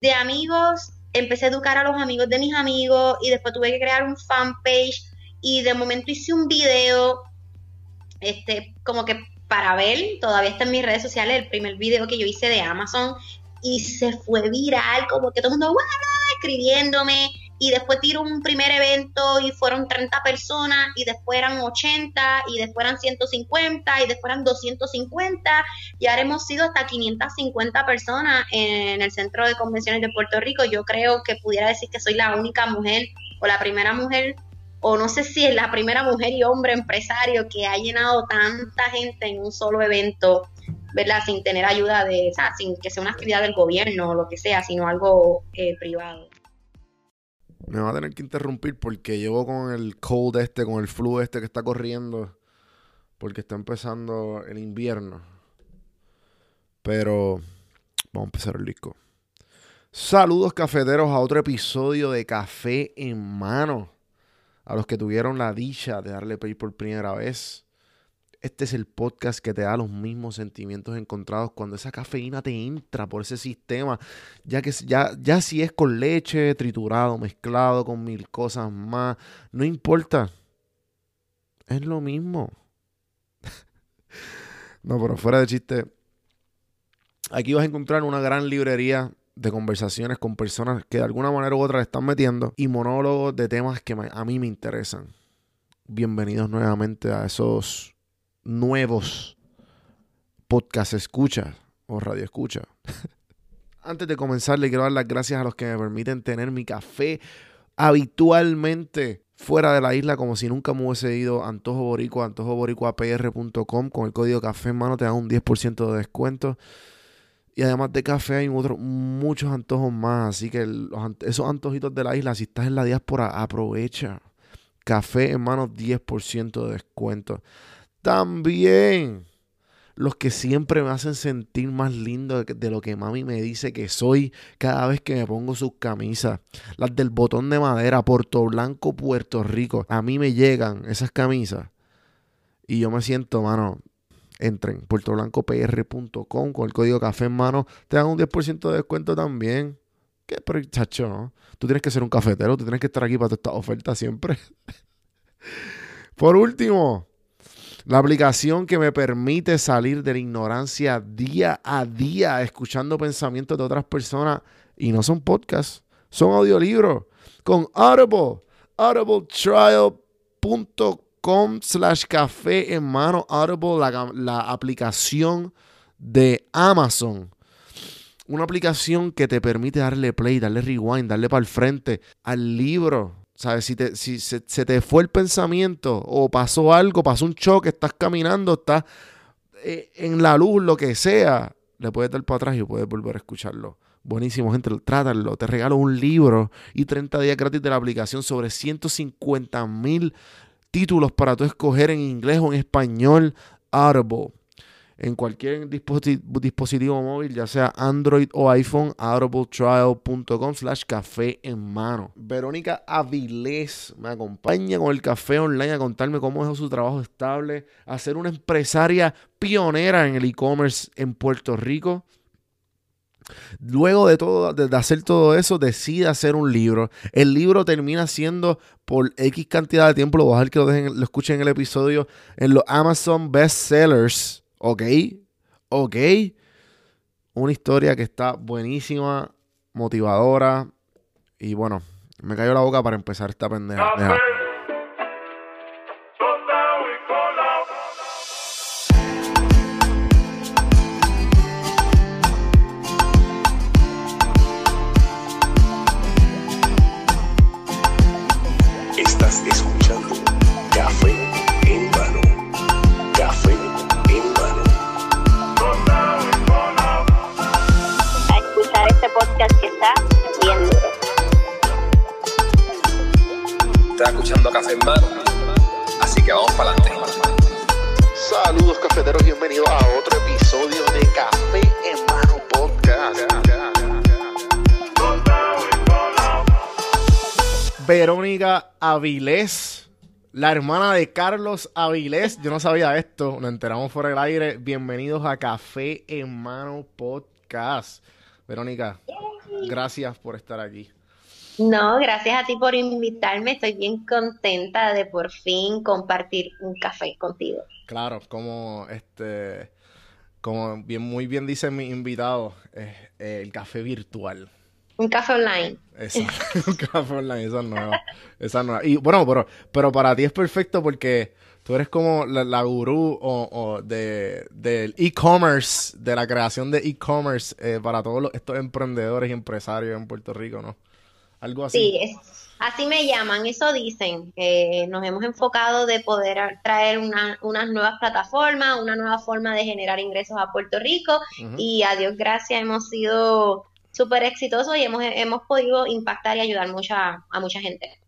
de amigos, empecé a educar a los amigos de mis amigos y después tuve que crear un fanpage y de momento hice un video, este, como que para ver, todavía está en mis redes sociales, el primer video que yo hice de Amazon y se fue viral, como que todo el mundo, escribiéndome y después tiro un primer evento y fueron 30 personas y después eran 80 y después eran 150 y después eran 250 y ahora hemos sido hasta 550 personas en el Centro de Convenciones de Puerto Rico. Yo creo que pudiera decir que soy la única mujer o la primera mujer o no sé si es la primera mujer y hombre empresario que ha llenado tanta gente en un solo evento, ¿verdad? Sin tener ayuda de, o sea, sin que sea una actividad del gobierno o lo que sea, sino algo eh, privado. Me va a tener que interrumpir porque llevo con el cold este, con el flu este que está corriendo, porque está empezando el invierno. Pero vamos a empezar el disco. Saludos cafeteros a otro episodio de Café en Mano a los que tuvieron la dicha de darle play por primera vez. Este es el podcast que te da los mismos sentimientos encontrados cuando esa cafeína te entra por ese sistema, ya que ya, ya si es con leche, triturado, mezclado con mil cosas más, no importa. Es lo mismo. no, pero fuera de chiste, aquí vas a encontrar una gran librería de conversaciones con personas que de alguna manera u otra le están metiendo y monólogos de temas que a mí me interesan. Bienvenidos nuevamente a esos nuevos podcast escucha o radio escucha. Antes de comenzar, le quiero dar las gracias a los que me permiten tener mi café habitualmente fuera de la isla como si nunca me hubiese ido Antojo Boricua, antojoboricuapr.com con el código café en mano te dan un 10% de descuento. Y además de café hay muchos antojos más. Así que esos antojitos de la isla, si estás en la diáspora, aprovecha. Café, hermano, 10% de descuento. También los que siempre me hacen sentir más lindo de, lo que mami me dice que soy cada vez que me pongo sus camisas. Las del botón de madera, Puerto Blanco, Puerto Rico. A mí me llegan esas camisas. Y yo me siento, mano, entren puertoblancopr.com con el código café en mano, te dan un 10% de descuento también. ¿Qué, pero chacho, ¿no? Tú tienes que ser un cafetero, tú tienes que estar aquí para todas estas ofertas siempre. Por último, la aplicación que me permite salir de la ignorancia día a día, escuchando pensamientos de otras personas, y no son podcasts, son audiolibros, con Audible, audibletrial.com com slash café en mano Audible, la, aplicación de Amazon. Una aplicación que te permite darle play, darle rewind, darle para el frente al libro. ¿Sabes? Si, te, si se, te fue el pensamiento o pasó algo, pasó un choque, estás caminando, estás eh, en la luz, lo que sea, le puedes dar para atrás y puedes volver a escucharlo. Buenísimo, gente, trátalo. Te regalo un libro y 30 días gratis de la aplicación sobre 150 mil títulos para tú escoger en inglés o en español Audible. En cualquier dispositivo, móvil, ya sea Android o iPhone, audibletrial.com slash café en mano. Verónica Avilés me acompaña con el café online a contarme cómo es su trabajo estable, a ser una empresaria pionera en el e-commerce en Puerto Rico Luego de todo, de hacer todo eso, decide hacer un libro. El libro termina siendo por X cantidad de tiempo, lo voy a dejar que lo, dejen, lo escuchen en el episodio, en los Amazon Bestsellers. ¿Ok? ¿Ok? Una historia que está buenísima, motivadora. Y bueno, me cayó la boca para empezar esta pendeja. Avilés, la hermana de Carlos Avilés. Yo no sabía esto, nos enteramos por el aire. Bienvenidos a Café en Mano Podcast. Verónica, gracias por estar aquí. No, gracias a ti por invitarme. Estoy bien contenta de por fin compartir un café contigo. Claro, como este, como bien muy bien dice mi invitado, es el café virtual. Un café online. Exacto, un café online, esa es nueva. Esa es nueva. Y bueno, pero, pero para ti es perfecto porque tú eres como la, gurú o, de, del e-commerce, de la creación de e-commerce eh, para todos estos emprendedores y empresarios en Puerto Rico, ¿no? Algo así. Sí, así me llaman, eso dicen, nos hemos enfocado de poder traer una, unas nuevas plataformas, una nueva forma de generar ingresos a Puerto Rico y a Dios gracias hemos sido súper exitosos y hemos, hemos podido impactar y ayudar mucha, a mucha gente.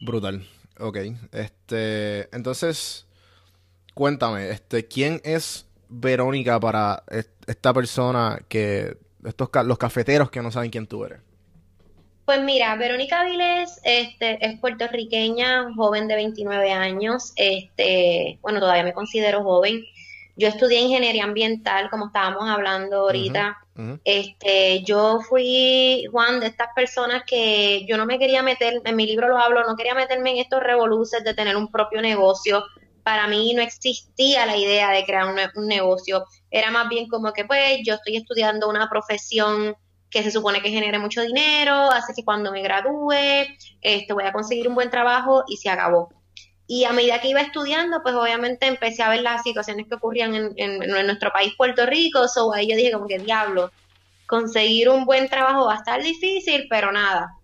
Brutal, ok. Este, entonces, cuéntame, este, ¿quién es Verónica para esta persona que, estos los cafeteros que no saben quién tú eres? Pues mira, Verónica Viles este, es puertorriqueña, joven de 29 años. Este, bueno, todavía me considero joven. Yo estudié ingeniería ambiental, como estábamos hablando ahorita. Este, yo fui, Juan, de estas personas que yo no me quería meter, en mi libro lo hablo, no quería meterme en estos revoluces de tener un propio negocio. Para mí no existía la idea de crear un, un negocio. Era más bien como que, pues, yo estoy estudiando una profesión que se supone que genere mucho dinero, así que cuando me gradúe, este, voy a conseguir un buen trabajo y se acabó. Y a medida que iba estudiando, pues obviamente empecé a ver las situaciones que ocurrían en, en, nuestro país, Puerto Rico, so ahí yo dije como que diablo, conseguir un buen trabajo va a estar difícil, pero nada.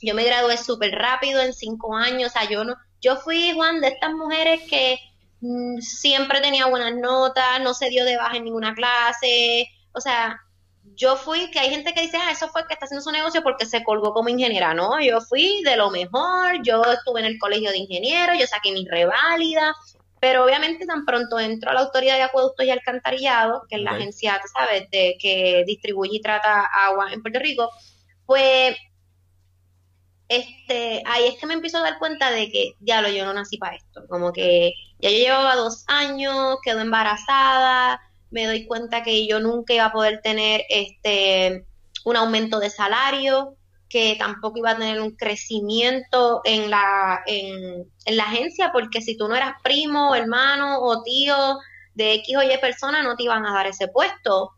Yo me gradué súper rápido en cinco años, o sea, yo no, yo fui, Juan, de estas mujeres que mm, siempre tenía buenas notas, no se dio de baja en ninguna clase, o sea, yo fui, que hay gente que dice, ah, eso fue que está haciendo su negocio porque se colgó como ingeniera, ¿no? Yo fui de lo mejor, yo estuve en el colegio de ingenieros, yo saqué mi reválida, pero obviamente tan pronto entró a la Autoridad de Acueductos y Alcantarillado, que es la agencia, ¿sabes?, de, que distribuye y trata agua en Puerto Rico, pues este, ahí es que me empiezo a dar cuenta de que, ya lo yo no nací para esto, como que ya yo llevaba dos años, quedo embarazada, me doy cuenta que yo nunca iba a poder tener este un aumento de salario, que tampoco iba a tener un crecimiento en la, en, la agencia, porque si tú no eras primo, hermano o tío de X o Y persona, no te iban a dar ese puesto.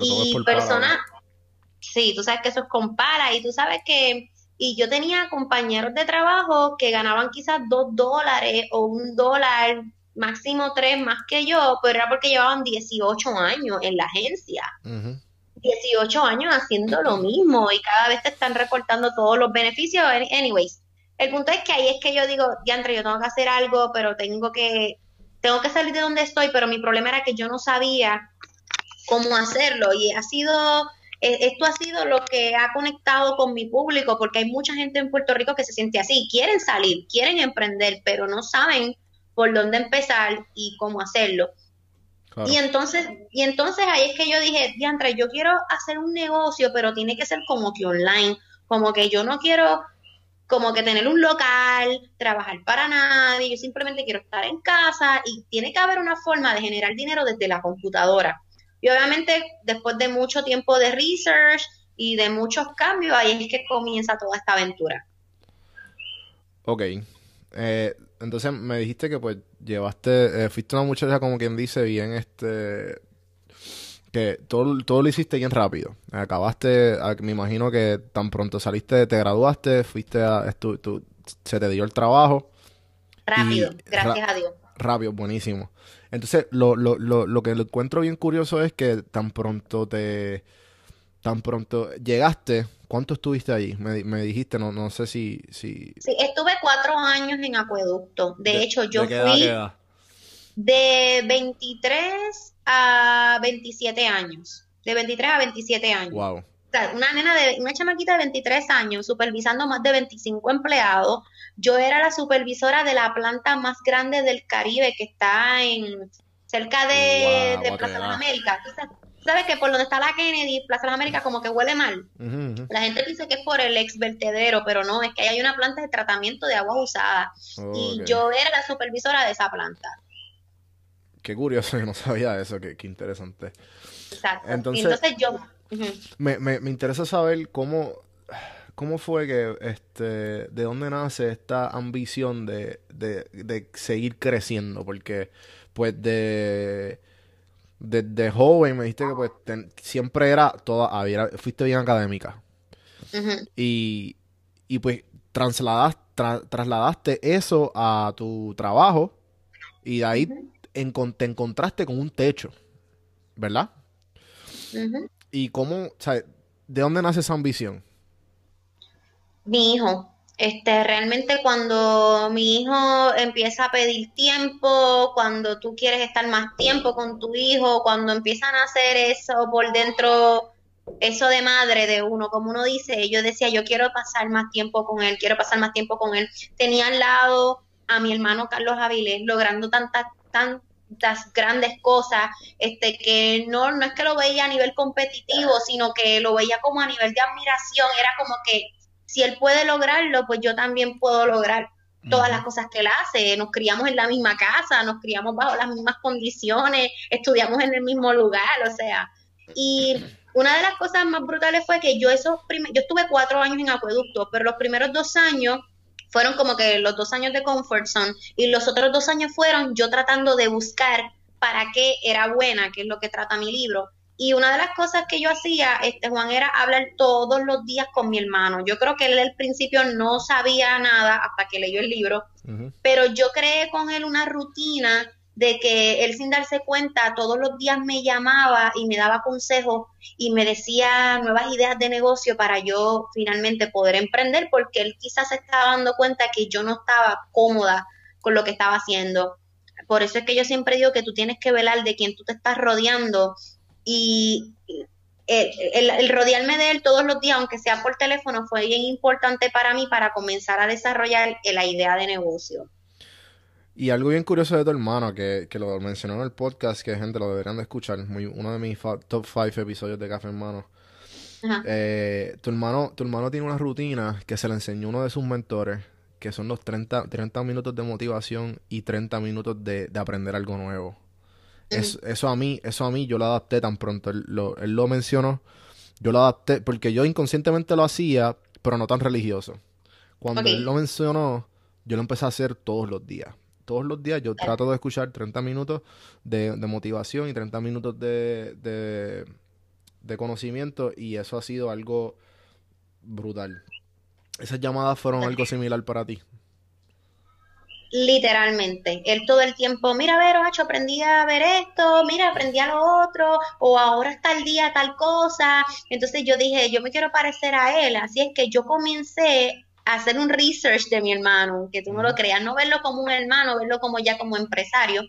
y personas, sí, tú sabes que eso es compara, y tú sabes que, y yo tenía compañeros de trabajo que ganaban quizás dos dólares o un dólar máximo tres más que yo, pero era porque llevaban 18 años en la agencia. 18 años haciendo lo mismo y cada vez te están recortando todos los beneficios. Anyways, el punto es que ahí es que yo digo, diantre, yo tengo que hacer algo, pero tengo que, tengo que salir de donde estoy, pero mi problema era que yo no sabía cómo hacerlo y ha sido e, esto ha sido lo que ha conectado con mi público, porque hay mucha gente en Puerto Rico que se siente así, quieren salir, quieren emprender, pero no saben por dónde empezar y cómo hacerlo. Y entonces, y entonces ahí es que yo dije, diantre, yo quiero hacer un negocio, pero tiene que ser como que online, como que yo no quiero como que tener un local, trabajar para nadie, yo simplemente quiero estar en casa y tiene que haber una forma de generar dinero desde la computadora. Y obviamente después de mucho tiempo de research y de muchos cambios, ahí es que comienza toda esta aventura. Ok. Eh, entonces me dijiste que pues llevaste, eh, fuiste una muchacha como quien dice bien este que todo, todo lo hiciste bien rápido. Acabaste, me imagino que tan pronto saliste, te graduaste, fuiste a, se te dio el trabajo. Rápido, gracias a Dios. Rápido, buenísimo. Entonces, lo, lo, lo, lo que encuentro bien curioso es que tan pronto te, tan pronto llegaste, ¿Cuánto estuviste ahí? Me, me, dijiste, no, no sé si, si... Sí, estuve cuatro años en acueducto. De, hecho, yo fui de 23 a 27 años. De 23 a 27 años. Wow. O sea, una nena de, una chamaquita de 23 años supervisando más de 25 empleados. Yo era la supervisora de la planta más grande del Caribe que está en cerca de, de Plaza de América sabes que por donde está la Kennedy, Plaza de las Américas, como que huele mal. La gente dice que es por el ex vertedero, pero no, es que hay una planta de tratamiento de agua usada. y yo era la supervisora de esa planta. Qué curioso, yo no sabía eso, qué, interesante. Exacto. Entonces, yo, me, me, me interesa saber cómo, cómo fue que, este, de dónde nace esta ambición de, de, de seguir creciendo, porque, pues, de desde joven me dijiste que pues siempre era toda, había, fuiste bien académica. y, y, pues trasladaste, trasladaste eso a tu trabajo y de ahí te encontraste con un techo, ¿verdad? ¿Y cómo, o sea, de dónde nace esa ambición? Mi hijo. Este, realmente cuando mi hijo empieza a pedir tiempo, cuando tú quieres estar más tiempo con tu hijo, cuando empiezan a hacer eso por dentro, eso de madre de uno, como uno dice, yo decía, yo quiero pasar más tiempo con él, quiero pasar más tiempo con él. Tenía al lado a mi hermano Carlos Avilés logrando tantas, tantas grandes cosas, este, que no, no es que lo veía a nivel competitivo, sino que lo veía como a nivel de admiración, era como que si él puede lograrlo, pues yo también puedo lograr todas las cosas que él hace. Nos criamos en la misma casa, nos criamos bajo las mismas condiciones, estudiamos en el mismo lugar, o sea. Y una de las cosas más brutales fue que yo esos yo estuve cuatro años en acueducto, pero los primeros dos años fueron como que los dos años de comfort zone y los otros dos años fueron yo tratando de buscar para qué era buena, que es lo que trata mi libro. Y una de las cosas que yo hacía, este Juan, era hablar todos los días con mi hermano. Yo creo que él al principio no sabía nada hasta que leyó el libro, pero yo creé con él una rutina de que él sin darse cuenta todos los días me llamaba y me daba consejos y me decía nuevas ideas de negocio para yo finalmente poder emprender porque él quizás se estaba dando cuenta que yo no estaba cómoda con lo que estaba haciendo. Por eso es que yo siempre digo que tú tienes que velar de quien tú te estás rodeando y el, rodearme de él todos los días, aunque sea por teléfono, fue bien importante para mí para comenzar a desarrollar la idea de negocio. Y algo bien curioso de tu hermano, que, lo mencionó en el podcast, que gente lo deberían de escuchar, muy, uno de mis top 5 episodios de Café Hermano. Eh, tu, hermano, tu hermano tiene una rutina que se le enseñó uno de sus mentores, que son los 30, 30 minutos de motivación y 30 minutos de aprender algo nuevo eso a mí, eso a mí yo lo adapté tan pronto. Él lo, mencionó. Yo lo adapté porque yo inconscientemente lo hacía, pero no tan religioso. Cuando él lo mencionó, yo lo empecé a hacer todos los días. Todos los días yo trato de escuchar 30 minutos de, motivación y 30 minutos de, de, de conocimiento y eso ha sido algo brutal. Esas llamadas fueron algo similar para ti literalmente. Él todo el tiempo, mira, ver, Ocho, aprendí a ver esto, mira, aprendí a lo otro, o ahora está el día tal cosa. Entonces yo dije, yo me quiero parecer a él. Así es que yo comencé hacer un research de mi hermano, que tú no lo creas, no verlo como un hermano, verlo como ya como empresario.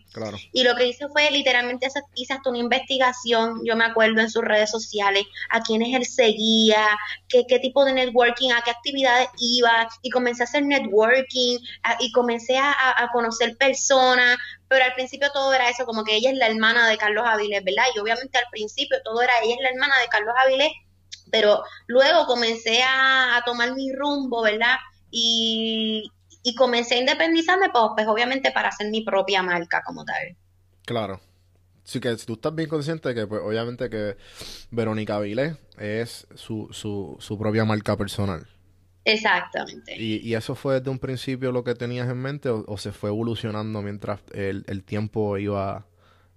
Y lo que hice fue literalmente hice hasta una investigación, yo me acuerdo en sus redes sociales, a quiénes él seguía, qué, qué tipo de networking, a qué actividades iba, y comencé a hacer networking, y comencé a, a, conocer personas, pero al principio todo era eso, como que ella es la hermana de Carlos Avilés, ¿verdad? Y obviamente al principio todo era ella es la hermana de Carlos Avilés pero luego comencé a, tomar mi rumbo, ¿verdad? Y, comencé a independizarme, pues, pues, obviamente para hacer mi propia marca como tal. Claro. Sí que tú estás bien consciente de que pues obviamente que Verónica Vilés es su, su, su propia marca personal. Exactamente. ¿Y, eso fue desde un principio lo que tenías en mente o, se fue evolucionando mientras el, el tiempo iba,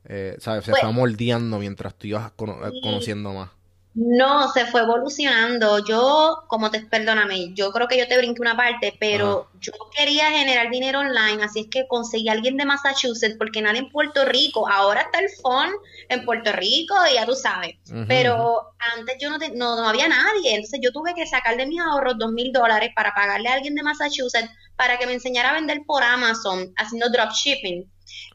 eh, ¿sabes? Se pues fue moldeando mientras tú ibas conociendo más. No, se fue evolucionando. Yo, como te, perdóname, yo creo que yo te brinqué una parte, pero yo quería generar dinero online, así es que conseguí a alguien de Massachusetts, porque nadie en Puerto Rico, ahora está el phone en Puerto Rico, y ya tú sabes, pero antes yo no, no, no, había nadie, entonces yo tuve que sacar de mis ahorros dos mil dólares para pagarle a alguien de Massachusetts para que me enseñara a vender por Amazon, haciendo dropshipping.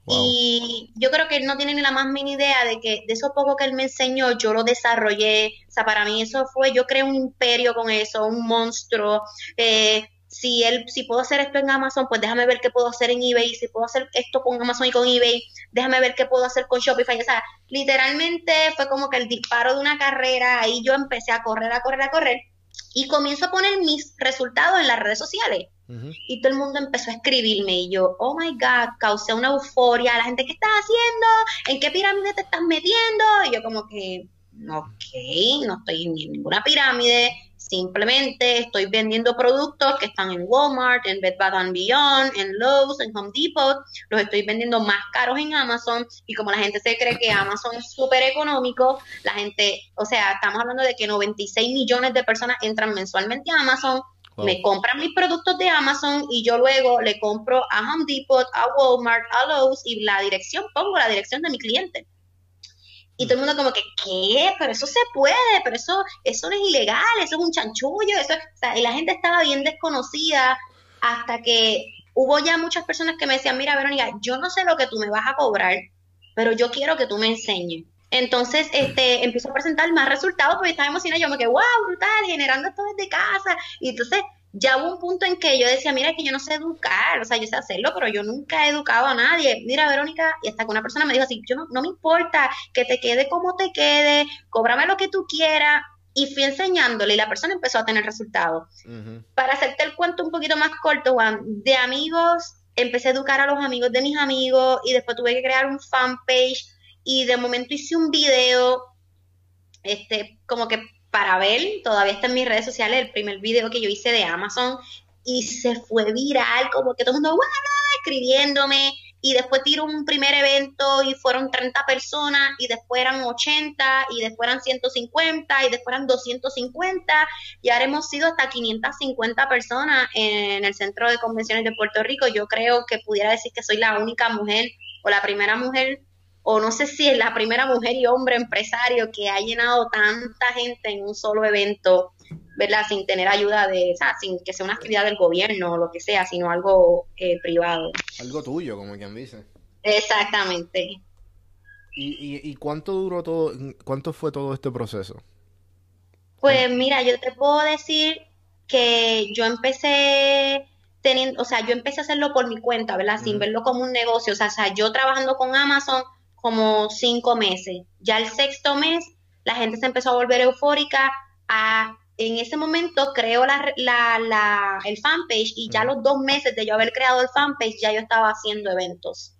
Y yo creo que él no tiene ni la más mínima idea de que de eso poco que él me enseñó, yo lo desarrollé. O sea, para mí eso fue, yo creé un imperio con eso, un monstruo. Eh, si él, si puedo hacer esto en Amazon, pues déjame ver qué puedo hacer en eBay. Si puedo hacer esto con Amazon y con eBay, déjame ver qué puedo hacer con Shopify. O sea, literalmente fue como que el disparo de una carrera. Ahí yo empecé a correr, a correr, a correr. Y comienzo a poner mis resultados en las redes sociales. Y todo el mundo empezó a escribirme y yo, oh my God, causé una euforia. La gente, ¿qué estás haciendo? ¿En qué pirámide te estás metiendo? Y yo como que, ok, no estoy en ninguna pirámide, simplemente estoy vendiendo productos que están en Walmart, en Bed Bath Beyond, en Lowe's, en Home Depot, los estoy vendiendo más caros en Amazon y como la gente se cree que Amazon es súper económico, la gente, o sea, estamos hablando de que 96 millones de personas entran mensualmente a Amazon, me compran mis productos de Amazon y yo luego le compro a Home Depot, a Walmart, a Lowe's y la dirección, pongo la dirección de mi cliente. Y todo el mundo como que, ¿qué? Pero eso se puede, pero eso, eso no es ilegal, eso es un chanchullo, eso o sea, y la gente estaba bien desconocida hasta que hubo ya muchas personas que me decían, mira, Verónica, yo no sé lo que tú me vas a cobrar, pero yo quiero que tú me enseñes. Entonces, este, empiezo a presentar más resultados porque estaba emocionada. Yo me quedé, wow, brutal, generando esto desde casa. Y entonces, ya hubo un punto en que yo decía, mira, que yo no sé educar, o sea, yo sé hacerlo, pero yo nunca he educado a nadie. Mira, Verónica, y hasta que una persona me dijo así, yo no, no me importa que te quede como te quede, cóbrame lo que tú quieras. Y fui enseñándole y la persona empezó a tener resultados. Para hacerte el cuento un poquito más corto, Juan, de amigos, empecé a educar a los amigos de mis amigos y después tuve que crear un fanpage y de momento hice un video, este, como que para ver, todavía está en mis redes sociales, el primer video que yo hice de Amazon y se fue viral, como que todo el mundo, escribiéndome y después tiro un primer evento y fueron 30 personas y después eran 80 y después eran 150 y después eran 250 y ahora hemos sido hasta 550 personas en el Centro de Convenciones de Puerto Rico. Yo creo que pudiera decir que soy la única mujer o la primera mujer o no sé si es la primera mujer y hombre empresario que ha llenado tanta gente en un solo evento, ¿verdad? Sin tener ayuda de, o sea, sin que sea una actividad del gobierno o lo que sea, sino algo eh, privado. Algo tuyo, como quien dice. Exactamente. ¿Y, y, cuánto duró todo, cuánto fue todo este proceso? Pues mira, yo te puedo decir que yo empecé teniendo, o sea, yo empecé a hacerlo por mi cuenta, ¿verdad? Sin verlo como un negocio, o sea, o sea, yo trabajando con Amazon, como cinco meses. Ya el sexto mes, la gente se empezó a volver eufórica. A, en ese momento creo la, la, el fanpage y ya los dos meses de yo haber creado el fanpage, ya yo estaba haciendo eventos.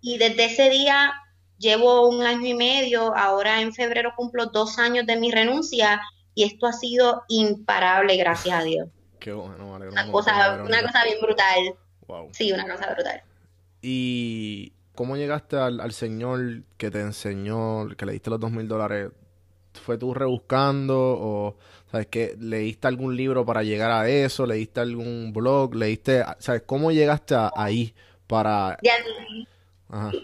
Y desde ese día llevo un año y medio, ahora en febrero cumplo dos años de mi renuncia y esto ha sido imparable, gracias a Dios. Qué bueno, una, cosa, una cosa bien brutal. Sí, una cosa brutal. Y ¿Cómo llegaste al, señor que te enseñó, que le diste los dos mil dólares? ¿Fue tú rebuscando o, sabes, que leíste algún libro para llegar a eso? ¿Leíste algún blog? ¿Leíste, sabes, cómo llegaste ahí para...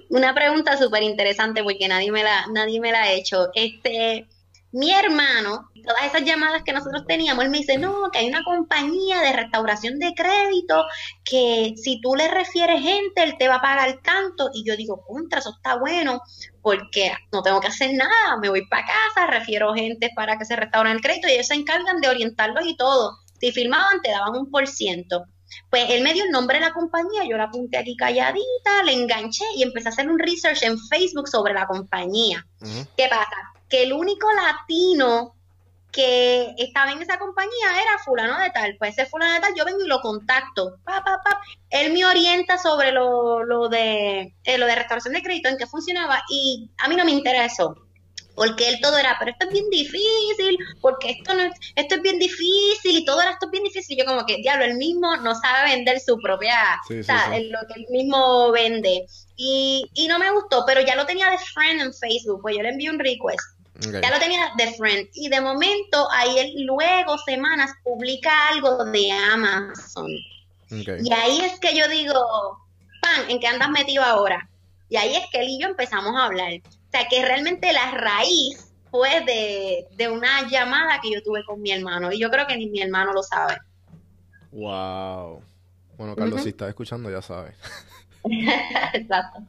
Una pregunta súper interesante porque nadie me la, nadie me la ha hecho. Este, mi hermano, todas esas llamadas que nosotros teníamos, él me dice, no, que hay una compañía de restauración de crédito que si tú le refieres gente, él te va a pagar tanto. Y yo digo, contra, eso está bueno, porque no tengo que hacer nada, me voy para casa, refiero gente para que se restauren el crédito y ellos se encargan de orientarlos y todo. Si firmaban, te daban un por ciento. Pues él me dio el nombre de la compañía, yo la apunté aquí calladita, le enganché y empecé a hacer un research en Facebook sobre la compañía. ¿Qué pasa? Que el único latino que estaba en esa compañía era fulano de tal. Pues ese fulano de tal, yo vengo y lo contacto. Pa, pa, pa. Él me orienta sobre lo, lo de eh, lo de restauración de crédito, en qué funcionaba, y a mí no me interesó. Porque él todo era, pero esto es bien difícil, porque esto no es, esto es bien difícil, y todo era esto es bien difícil. yo como que, diablo, él mismo no sabe vender su propia, o sea, lo que él mismo vende. Y, y no me gustó, pero ya lo tenía de friend en Facebook, pues yo le envié un request ya lo tenía de friend. Y de momento, ahí él luego, semanas, publica algo de Amazon. Y ahí es que yo digo, pan, ¿en qué andas metido ahora? Y ahí es que él y yo empezamos a hablar. O sea, que realmente la raíz fue de, una llamada que yo tuve con mi hermano. Y yo creo que ni mi hermano lo sabe. Wow. Bueno, Carlos, si estás escuchando, ya sabes. Exacto.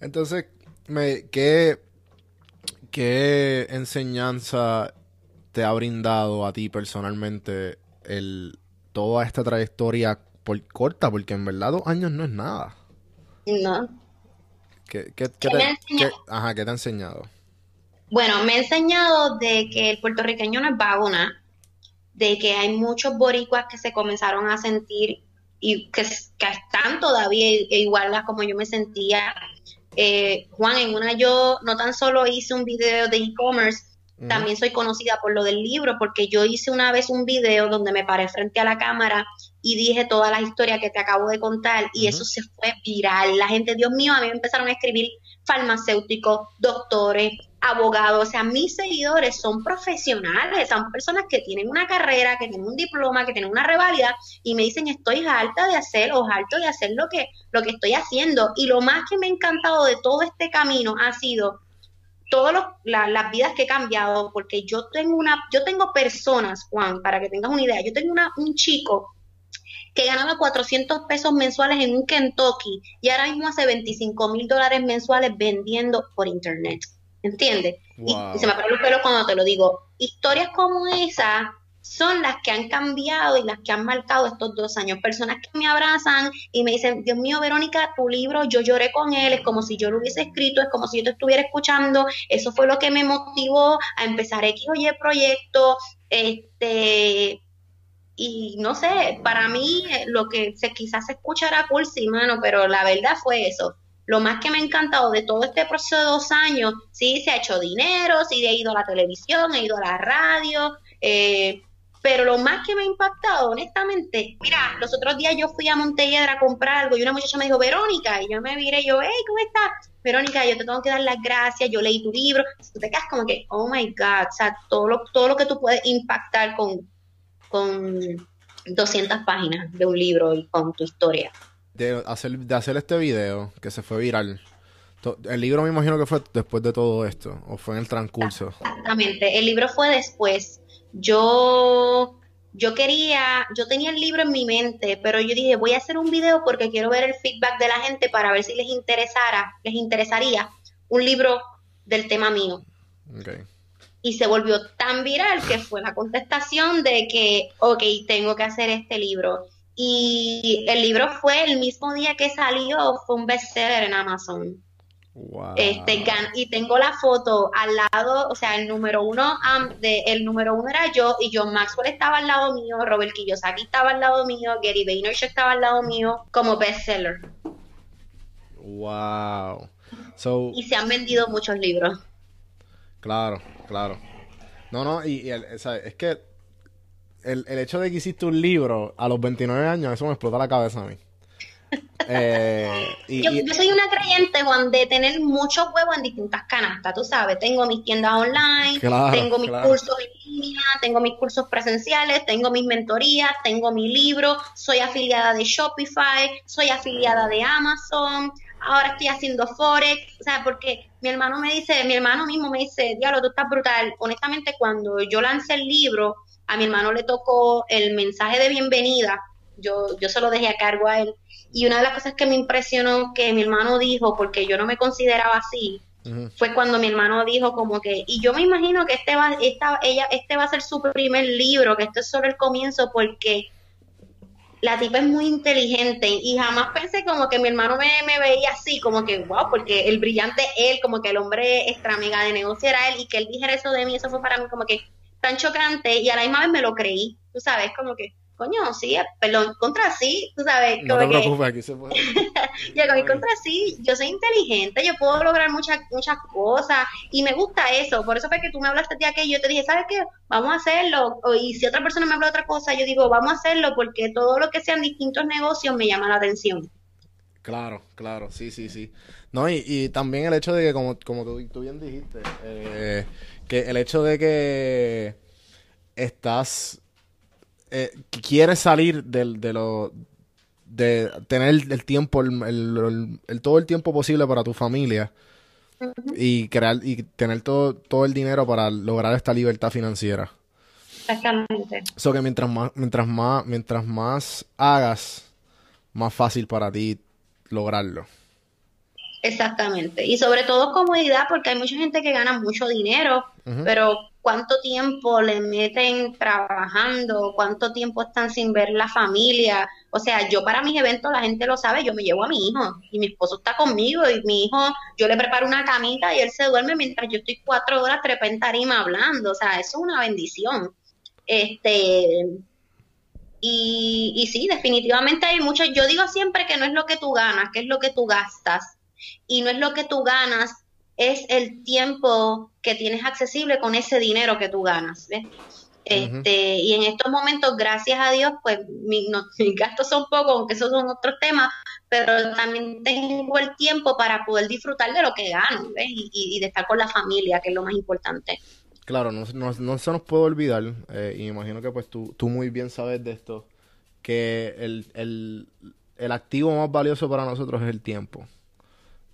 Entonces, me, ¿qué, ¿Qué enseñanza te ha brindado a ti personalmente el, toda esta trayectoria por, corta? Porque en verdad dos años no es nada. No. ¿Qué, te, qué, ajá, ¿qué te ha enseñado? Bueno, me ha enseñado de que el puertorriqueño no es vagona, de que hay muchos boricuas que se comenzaron a sentir y que, que están todavía igual como yo me sentía Eh, Juan, en una yo no tan solo hice un video de e-commerce, también soy conocida por lo del libro, porque yo hice una vez un video donde me paré frente a la cámara y dije todas las historias que te acabo de contar y eso se fue viral. La gente, Dios mío, a mí me empezaron a escribir farmacéuticos, doctores, abogados, o sea, mis seguidores son profesionales, son personas que tienen una carrera, que tienen un diploma, que tienen una revalida y me dicen estoy alta de hacer o alto de hacer lo que, lo que estoy haciendo. Y lo más que me ha encantado de todo este camino ha sido todas las vidas que he cambiado, porque yo tengo una, yo tengo personas, Juan, para que tengas una idea, yo tengo una, un chico que ganaba 400 pesos mensuales en un Kentucky y ahora mismo hace 25 mil dólares mensuales vendiendo por internet. ¿Entiendes? Y, se me paró el pelo cuando te lo digo. Historias como esa son las que han cambiado y las que han marcado estos dos años. Personas que me abrazan y me dicen, Dios mío, Verónica, tu libro, yo lloré con él, es como si yo lo hubiese escrito, es como si yo te estuviera escuchando. Eso fue lo que me motivó a empezar X o Y proyecto. Este, y no sé, para mí eh, lo que se, quizás se escuchará sí, mano, pero la verdad fue eso. Lo más que me ha encantado de todo este proceso de dos años, sí, se ha hecho dinero, sí, he ido a la televisión, he ido a la radio, eh, pero lo más que me ha impactado, honestamente, mira, los otros días yo fui a Montelledra a comprar algo y una muchacha me dijo, Verónica, y yo me miré y yo, hey, ¿cómo estás? Verónica, yo te tengo que dar las gracias, yo leí tu libro, tú te quedas como que, oh my God, o sea, todo lo, todo lo que tú puedes impactar con, con 200 páginas de un libro y con tu historia. De hacer, de hacer este video que se fue viral, el libro me imagino que fue después de todo esto, o fue en el transcurso. Exactamente, el libro fue después yo, yo quería, yo tenía el libro en mi mente, pero yo dije, voy a hacer un video porque quiero ver el feedback de la gente para ver si les interesara, les interesaría un libro del tema mío. Y se volvió tan viral que fue la contestación de que, ok, tengo que hacer este libro. Y el libro fue el mismo día que salió, fue un bestseller en Amazon. Este, y tengo la foto al lado, o sea, el número uno, de, el número uno era yo y John Maxwell estaba al lado mío, Robert Kiyosaki estaba al lado mío, Gary Vaynerchuk estaba al lado mío como bestseller. Wow. y se han vendido muchos libros. Claro, claro. No, no, y, es que el, el hecho de que hiciste un libro a los 29 años, eso me explota la cabeza a mí. Eh, yo, soy una creyente, Juan, de tener muchos huevos en distintas canastas, tú sabes. Tengo mis tiendas online, tengo mis cursos en línea, tengo mis cursos presenciales, tengo mis mentorías, tengo mi libro, soy afiliada de Shopify, soy afiliada de Amazon, ahora estoy haciendo Forex, o sea, porque mi hermano me dice, mi hermano mismo me dice, diablo, tú estás brutal. Honestamente, cuando yo lancé el libro, a mi hermano le tocó el mensaje de bienvenida, yo, yo se lo dejé a cargo a él y una de las cosas que me impresionó que mi hermano dijo, porque yo no me consideraba así, fue cuando mi hermano dijo como que, y yo me imagino que este va, esta, ella, este va a ser su primer libro, que esto es solo el comienzo, porque la tipa es muy inteligente y jamás pensé como que mi hermano me, me, veía así, como que, wow, porque el brillante él, como que el hombre extra mega de negocio era él y que él dijera eso de mí, eso fue para mí como que tan chocante y a la misma vez me lo creí, tú sabes, como que coño, sí, perdón, contra sí, tú sabes. No te preocupes, aquí se puede. yo con contra sí, yo soy inteligente, yo puedo lograr muchas muchas cosas y me gusta eso. Por eso fue que tú me hablaste de aquello, yo te dije, ¿sabes qué? Vamos a hacerlo. Y si otra persona me habla de otra cosa, yo digo, vamos a hacerlo porque todo lo que sean distintos negocios me llama la atención. Claro, claro, sí, sí, sí. No, y, y también el hecho de que, como, como tú, tú bien dijiste, eh, que el hecho de que estás eh, quieres salir del, de lo de tener el tiempo, el, todo el tiempo posible para tu familia y crear y tener todo, todo el dinero para lograr esta libertad financiera. Exactamente. Eso que mientras más, mientras más, mientras más hagas, más fácil para ti lograrlo. Exactamente. Y sobre todo comodidad, porque hay mucha gente que gana mucho dinero, pero cuánto tiempo le meten trabajando, cuánto tiempo están sin ver la familia. O sea, yo para mis eventos, la gente lo sabe, yo me llevo a mi hijo y mi esposo está conmigo y mi hijo, yo le preparo una camita y él se duerme mientras yo estoy cuatro horas trepa en tarima hablando. O sea, eso es una bendición. Este, y, y sí, definitivamente hay mucho, yo digo siempre que no es lo que tú ganas, que es lo que tú gastas. Y no es lo que tú ganas, es el tiempo que tienes accesible con ese dinero que tú ganas. ¿ves? Este, Y en estos momentos, gracias a Dios, pues mis gastos son pocos, aunque esos son otros temas, pero también tengo el tiempo para poder disfrutar de lo que gano ¿ves? Y, de estar con la familia, que es lo más importante. Claro, no, no, se nos puede olvidar, eh, y imagino que pues tú, tú muy bien sabes de esto, que el, el, el activo más valioso para nosotros es el tiempo.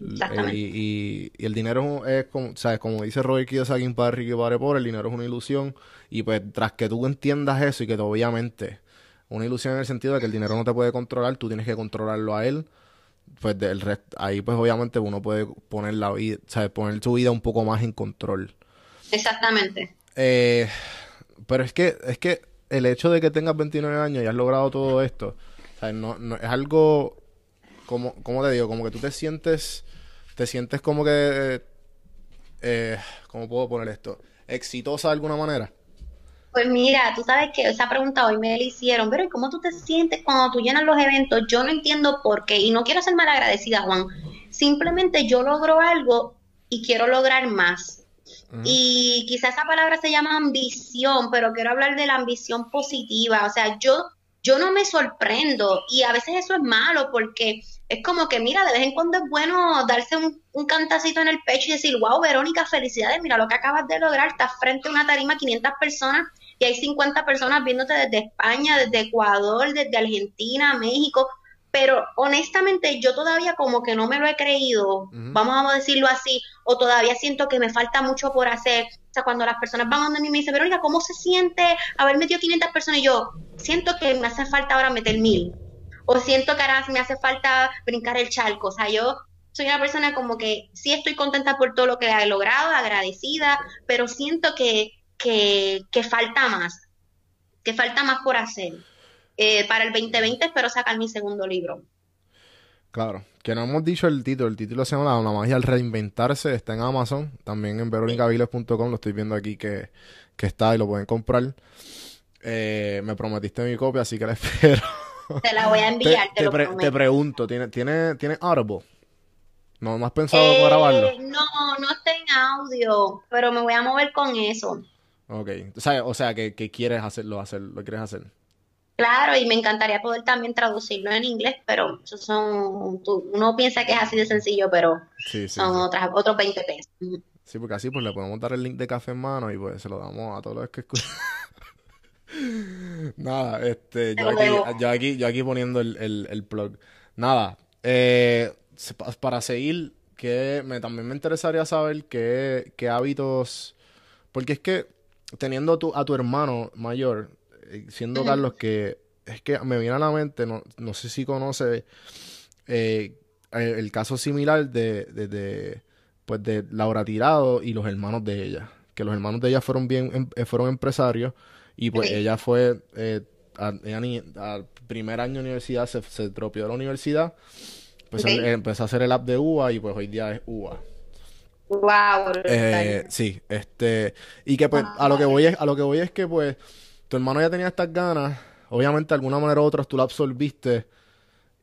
Y, y, el dinero es, como, ¿sabes? como dice Robert Kiyosaki para Ricky para por el dinero es una ilusión. Y pues tras que tú entiendas eso y que obviamente una ilusión en el sentido de que el dinero no te puede controlar, tú tienes que controlarlo a él. Pues del resto, ahí pues obviamente uno puede poner la vida, ¿sabes? poner su vida un poco más en control. Exactamente. Eh, pero es que, es que el hecho de que tengas 29 años y has logrado todo esto, ¿sabes? No, no, es algo como, como te digo, como que tú te sientes, te sientes como que, eh, ¿cómo puedo poner esto? ¿Exitosa de alguna manera? Pues mira, tú sabes que esa pregunta hoy me la hicieron, pero ¿y cómo tú te sientes cuando tú llenas los eventos? Yo no entiendo por qué, y no quiero ser mal agradecida, Juan. Simplemente yo logro algo y quiero lograr más. Y quizás esa palabra se llama ambición, pero quiero hablar de la ambición positiva. O sea, yo, yo no me sorprendo y a veces eso es malo porque es como que, mira, de vez en cuando es bueno darse un, un, cantacito en el pecho y decir, wow, Verónica, felicidades, mira lo que acabas de lograr, estás frente a una tarima, 500 personas y hay 50 personas viéndote desde España, desde Ecuador, desde Argentina, México, pero honestamente yo todavía como que no me lo he creído, vamos a decirlo así, o todavía siento que me falta mucho por hacer. O sea, cuando las personas van a donde mí me dicen, Verónica, ¿cómo se siente haber metido 500 personas? Y yo siento que me hace falta ahora meter mil o siento que ahora me hace falta brincar el charco. O sea, yo soy una persona como que sí estoy contenta por todo lo que he logrado, agradecida, pero siento que, que, falta más, que falta más por hacer. Eh, para el 2020 espero sacar mi segundo libro. Claro, que no hemos dicho el título. El título se llama La magia al reinventarse. Está en Amazon. También en veronicaviles.com. Lo estoy viendo aquí que, está y lo pueden comprar. Eh, me prometiste mi copia, así que la espero. Te la voy a enviar, te, te, pregunto, ¿tiene, tiene, ¿tiene Audible? ¿No, has pensado eh, grabarlo? No, no está en audio, pero me voy a mover con eso. Ok, o sea, o sea que, quieres hacerlo, hacer, lo quieres hacer. Claro, y me encantaría poder también traducirlo en inglés, pero eso son, uno piensa que es así de sencillo, pero son Otras, otros 20 pesos. Sí, porque así pues le podemos dar el link de café en mano y pues se lo damos a todos los que escuchan. Nada, este, yo aquí, yo aquí, poniendo el, el, plug. Nada, eh, para seguir, que me, también me interesaría saber qué, qué hábitos, porque es que teniendo a tu, a tu hermano mayor, eh, siendo Carlos, que es que me viene a la mente, no, no sé si conoce eh, el caso similar de, de, de, pues de Laura Tirado y los hermanos de ella, que los hermanos de ella fueron bien, em, fueron empresarios y pues ella fue, eh, al primer año de universidad, se, se tropió de la universidad, pues empezó a hacer el app de UA y pues hoy día es UA. Wow. Eh, sí, este, y que pues a lo que voy es, a lo que voy es que pues tu hermano ya tenía estas ganas, obviamente de alguna manera u otra tú la absorbiste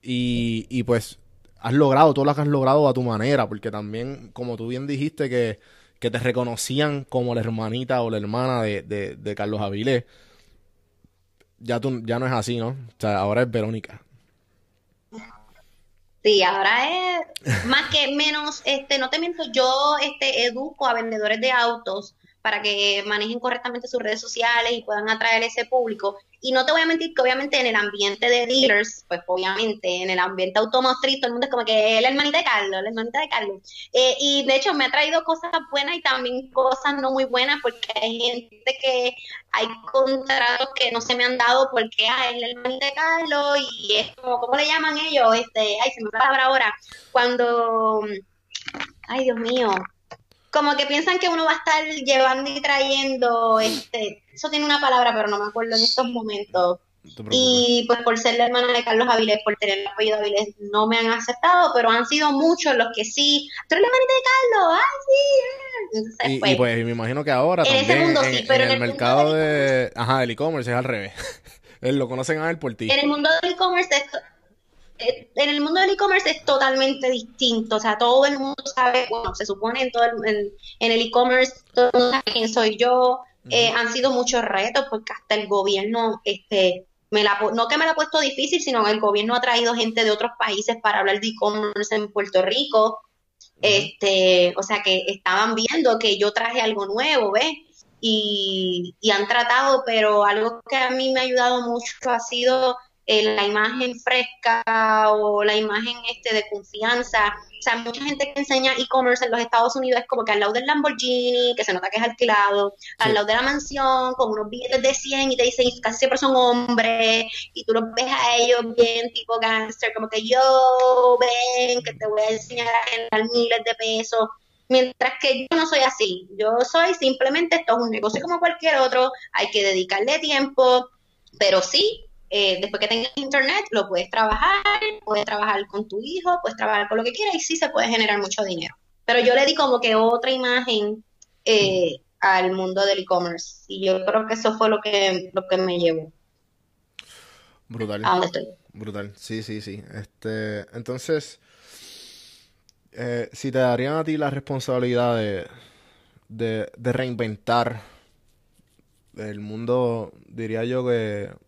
y, y pues has logrado todo lo que has logrado a tu manera, porque también, como tú bien dijiste, que que te reconocían como la hermanita o la hermana de, de, Carlos Avilés, ya, tú, ya no es así, ¿no? O sea, ahora es Verónica. Sí, ahora es más que menos, este, no te miento, yo este, educo a vendedores de autos para que manejen correctamente sus redes sociales y puedan atraer ese público. Y no te voy a mentir que obviamente en el ambiente de dealers, pues obviamente en el ambiente automotriz, todo el mundo es como que la hermanita de Carlos, la hermanita de Carlos. Eh, y de hecho me ha traído cosas buenas y también cosas no muy buenas porque hay gente que hay contratos que no se me han dado porque ah, es la hermanita de Carlos y es como, ¿cómo le llaman ellos? Este, ay, se me va la ahora. Cuando, ay Dios mío, como que piensan que uno va a estar llevando y trayendo, este, eso tiene una palabra, pero no me acuerdo en estos momentos. y pues por ser la hermana de Carlos Avilés, por tener el apellido Avilés, no me han aceptado, pero han sido muchos los que sí. ¿Tú eres la hermanita de Carlos? ¡Ay, sí! Entonces, y, pues, pues me imagino que ahora en también mundo, sí, pero en, el, mercado de... Ajá, el e-commerce es al revés. lo conocen a él por ti. En el mundo del e-commerce eh, en el mundo del e-commerce es totalmente distinto, o sea, todo el mundo sabe, bueno, se supone en todo el, en, el e-commerce, todo el mundo sabe quién soy yo, eh, han sido muchos retos porque hasta el gobierno, este, me la, no que me la ha puesto difícil, sino el gobierno ha traído gente de otros países para hablar de e-commerce en Puerto Rico, este, o sea que estaban viendo que yo traje algo nuevo, ¿ves? Y, y han tratado, pero algo que a mí me ha ayudado mucho ha sido la imagen fresca o la imagen este de confianza. O sea, mucha gente que enseña e-commerce en los Estados Unidos es como que al lado del Lamborghini, que se nota que es alquilado, al lado de la mansión, con unos billetes de 100 y te dicen casi siempre son hombres, y tú los ves a ellos bien tipo gangster, como que yo, ven, que te voy a enseñar a generar miles de pesos. Mientras que yo no soy así, yo soy simplemente esto es un negocio como cualquier otro, hay que dedicarle tiempo, pero sí, eh, después que tengas internet, lo puedes trabajar, puedes trabajar con tu hijo, puedes trabajar con lo que quieras y sí se puede generar mucho dinero. Pero yo le di como que otra imagen eh, al mundo del e-commerce y yo creo que eso fue lo que, lo que me llevó. Brutal. ¿A dónde estoy? Brutal, sí, sí, sí. Este, entonces, eh, si te darían a ti la responsabilidad de, de, de reinventar el mundo, diría yo que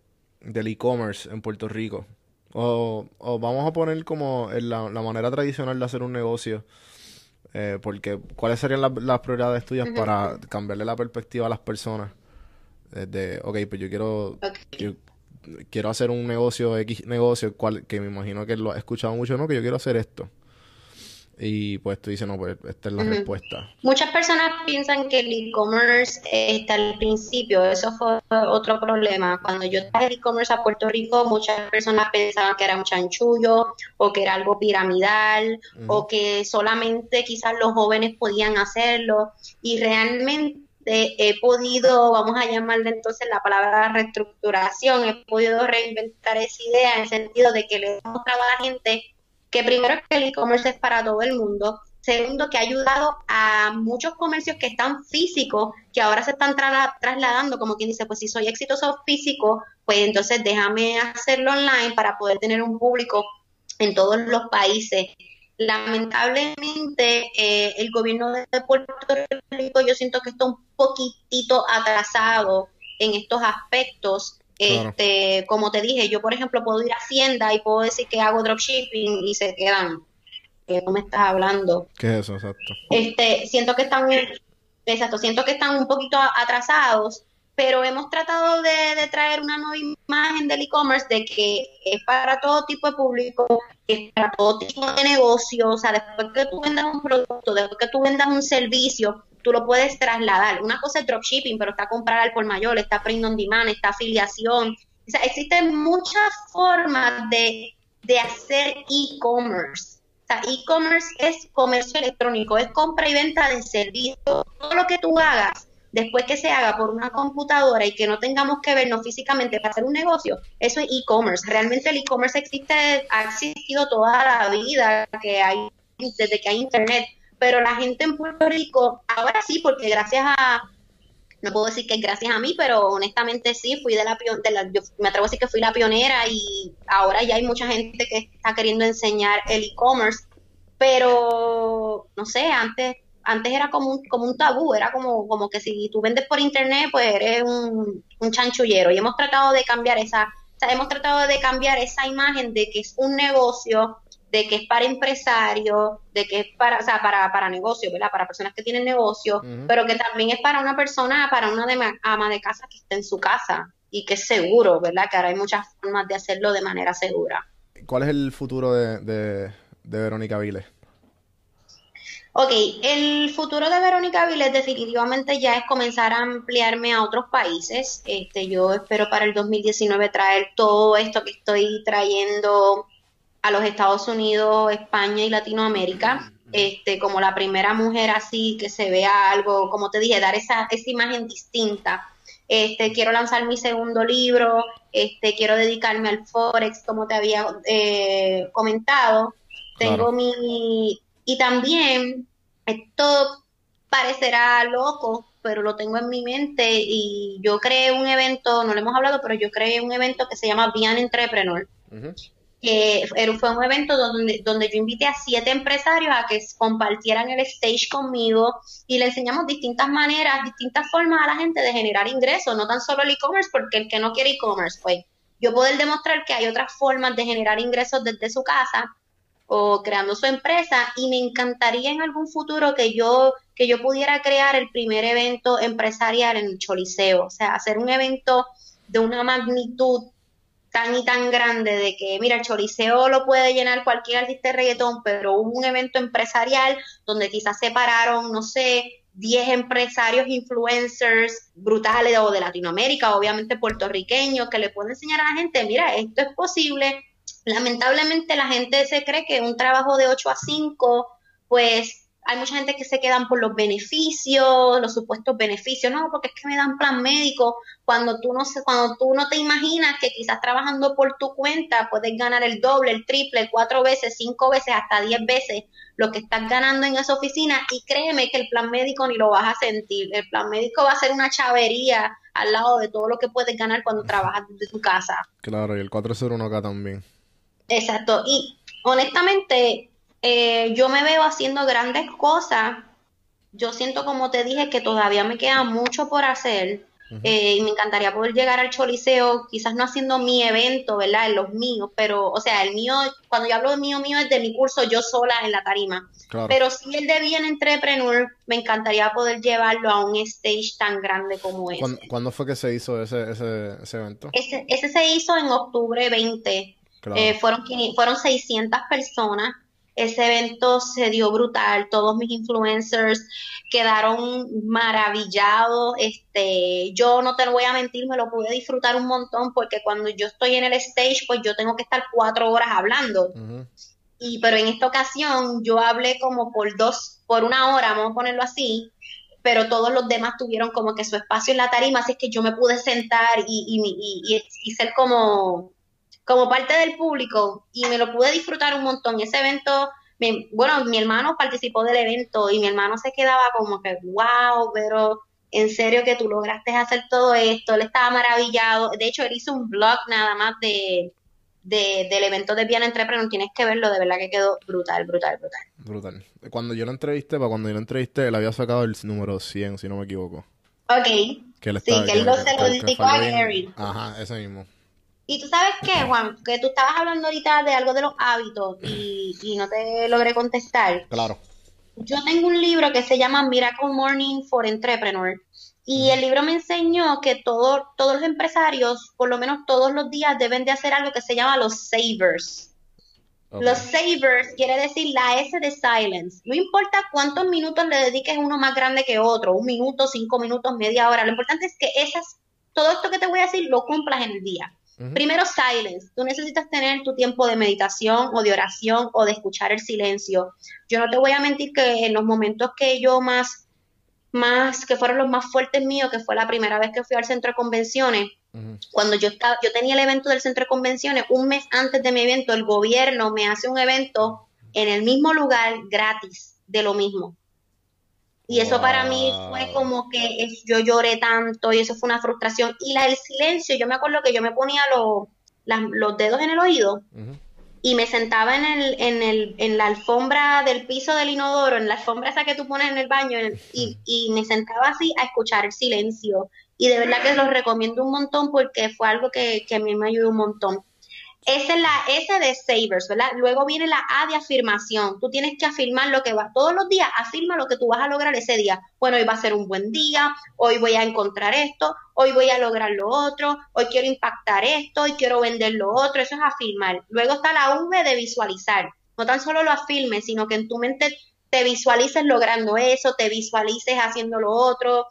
del e-commerce en Puerto Rico? O, vamos a poner como la, manera tradicional de hacer un negocio. Eh, porque, ¿cuáles serían las prioridades tuyas para cambiarle la perspectiva a las personas? De, ok, pues yo quiero, quiero hacer un negocio, X negocio, cual, que me imagino que lo has escuchado mucho, ¿no? Que yo quiero hacer esto. Y pues tú dices, no, pues esta es la respuesta. Muchas personas piensan que el e-commerce está al principio, eso fue otro problema. Cuando yo traje el e-commerce a Puerto Rico, muchas personas pensaban que era un chanchullo o que era algo piramidal o que solamente quizás los jóvenes podían hacerlo. Y realmente he podido, vamos a llamarle entonces la palabra reestructuración, he podido reinventar esa idea en el sentido de que le damos a la gente que primero que el e-commerce es para todo el mundo, segundo que ha ayudado a muchos comercios que están físicos, que ahora se están trasladando, como quien dice, pues si soy exitoso físico, pues entonces déjame hacerlo online para poder tener un público en todos los países. Lamentablemente, eh, el gobierno de Puerto Rico yo siento que está un poquitito atrasado en estos aspectos este, como te dije, yo por ejemplo puedo ir a Hacienda y puedo decir que hago dropshipping y se quedan. Que no me estás hablando. ¿Qué es eso? Exacto. Este, siento que están, exacto, siento que están un poquito atrasados, pero hemos tratado de, traer una nueva imagen del e-commerce de que es para todo tipo de público, es para todo tipo de negocio, o sea, después que tú vendas un producto, después que tú vendas un servicio, tú lo puedes trasladar. Una cosa es dropshipping, pero está comprar al por mayor, está print on demand, está afiliación. O sea, existen muchas formas de, de hacer e-commerce. O sea, e-commerce es comercio electrónico, es compra y venta de servicios. Todo lo que tú hagas, después que se haga por una computadora y que no tengamos que vernos físicamente para hacer un negocio, eso es e-commerce. Realmente el e-commerce existe, ha existido toda la vida que hay, desde que hay internet pero la gente en Puerto Rico, ahora sí, porque gracias a, no puedo decir que gracias a mí, pero honestamente sí, fui de la, de la yo me atrevo a decir que fui la pionera y ahora ya hay mucha gente que está queriendo enseñar el e-commerce, pero no sé, antes antes era como un, como un tabú, era como, como que si tú vendes por internet, pues eres un, un chanchullero. Y hemos tratado de cambiar esa, o sea, hemos tratado de cambiar esa imagen de que es un negocio de que es para empresarios, de que es para, o sea, para, para negocios, ¿verdad? Para personas que tienen negocio, pero que también es para una persona, para una ama de casa que esté en su casa y que es seguro, ¿verdad? Que ahora hay muchas formas de hacerlo de manera segura. ¿Cuál es el futuro de, de, Verónica Viles? Ok, el futuro de Verónica Viles definitivamente ya es comenzar a ampliarme a otros países. Este, yo espero para el 2019 traer todo esto que estoy trayendo a los Estados Unidos, España y Latinoamérica, este, como la primera mujer así que se vea algo, como te dije, dar esa, esa imagen distinta. Este, quiero lanzar mi segundo libro, este, quiero dedicarme al Forex, como te había eh, comentado. Tengo mi... Y también, esto parecerá loco, pero lo tengo en mi mente y yo creé un evento, no lo hemos hablado, pero yo creé un evento que se llama Bian Entrepreneur que fue un evento donde, donde yo invité a siete empresarios a que compartieran el stage conmigo y le enseñamos distintas maneras, distintas formas a la gente de generar ingresos, no tan solo el e-commerce, porque el que no quiere e-commerce, pues yo poder demostrar que hay otras formas de generar ingresos desde su casa o creando su empresa y me encantaría en algún futuro que yo que yo pudiera crear el primer evento empresarial en el Choliseo, o sea, hacer un evento de una magnitud tan y tan grande de que, mira, el Choliseo lo puede llenar cualquier artista de reggaetón, pero hubo un evento empresarial donde quizás se pararon, no sé, 10 empresarios influencers brutales o de Latinoamérica, obviamente puertorriqueños, que le pueden enseñar a la gente, mira, esto es posible. Lamentablemente la gente se cree que un trabajo de 8 a 5, pues hay mucha gente que se quedan por los beneficios, los supuestos beneficios, no, porque es que me dan plan médico, cuando tú no cuando tú no te imaginas que quizás trabajando por tu cuenta puedes ganar el doble, el triple, cuatro veces, cinco veces, hasta diez veces lo que estás ganando en esa oficina y créeme que el plan médico ni lo vas a sentir, el plan médico va a ser una chavería al lado de todo lo que puedes ganar cuando trabajas desde tu casa. Claro, y el 401 acá también. Exacto, y honestamente eh, yo me veo haciendo grandes cosas. Yo siento, como te dije, que todavía me queda mucho por hacer. Eh, y me encantaría poder llegar al Choliseo, quizás no haciendo mi evento, ¿verdad? En los míos, pero, o sea, el mío, cuando yo hablo de mío, mío es de mi curso yo sola en la tarima. Pero si el de Bien Entrepreneur, me encantaría poder llevarlo a un stage tan grande como ese. ¿Cuándo, fue que se hizo ese, ese, ese evento? Ese, ese, se hizo en octubre 20. Eh, fueron, fueron 600 personas. Ese evento se dio brutal, todos mis influencers quedaron maravillados. Este, yo no te lo voy a mentir, me lo pude disfrutar un montón porque cuando yo estoy en el stage, pues yo tengo que estar cuatro horas hablando. Y pero en esta ocasión yo hablé como por dos, por una hora, vamos a ponerlo así, pero todos los demás tuvieron como que su espacio en la tarima, así es que yo me pude sentar y, y, y, y ser como como parte del público y me lo pude disfrutar un montón. Ese evento, bueno, mi hermano participó del evento y mi hermano se quedaba como que, wow, pero en serio que tú lograste hacer todo esto, él estaba maravillado. De hecho, él hizo un blog nada más de, del evento de Viana Entrepreneur, tienes que verlo, de verdad que quedó brutal, brutal, brutal. Brutal. Cuando yo lo entrevisté, para cuando yo lo entrevisté, él había sacado el número 100, si no me equivoco. Ok. sí, que él lo se lo dedicó a Gary. Ajá, ese mismo. Y tú sabes qué, Juan, que tú estabas hablando ahorita de algo de los hábitos y, no te logré contestar. Claro. Yo tengo un libro que se llama Miracle Morning for Entrepreneur. Y el libro me enseñó que todos los empresarios, por lo menos todos los días, deben de hacer algo que se llama los savers. Los savers quiere decir la S de silence. No importa cuántos minutos le dediques uno más grande que otro, un minuto, cinco minutos, media hora. Lo importante es que esas, todo esto que te voy a decir lo cumplas en el día. Primero, silence. Tú necesitas tener tu tiempo de meditación o de oración o de escuchar el silencio. Yo no te voy a mentir que en los momentos que yo más, más, que fueron los más fuertes míos, que fue la primera vez que fui al centro de convenciones, cuando yo estaba, yo tenía el evento del centro de convenciones, un mes antes de mi evento, el gobierno me hace un evento en el mismo lugar gratis de lo mismo. Y eso para mí fue como que yo lloré tanto y eso fue una frustración. Y la, el silencio, yo me acuerdo que yo me ponía los dedos en el oído y me sentaba en, el, en, el, en la alfombra del piso del inodoro, en la alfombra esa que tú pones en el baño, y, y me sentaba así a escuchar el silencio. Y de verdad que los recomiendo un montón porque fue algo que, que a mí me ayudó un montón. Esa es la S de Savers, ¿verdad? Luego viene la A de afirmación. Tú tienes que afirmar lo que vas todos los días, afirma lo que tú vas a lograr ese día. Bueno, hoy va a ser un buen día, hoy voy a encontrar esto, hoy voy a lograr lo otro, hoy quiero impactar esto, hoy quiero vender lo otro. Eso es afirmar. Luego está la V de visualizar. No tan solo lo afirmes, sino que en tu mente te visualices logrando eso, te visualices haciendo lo otro,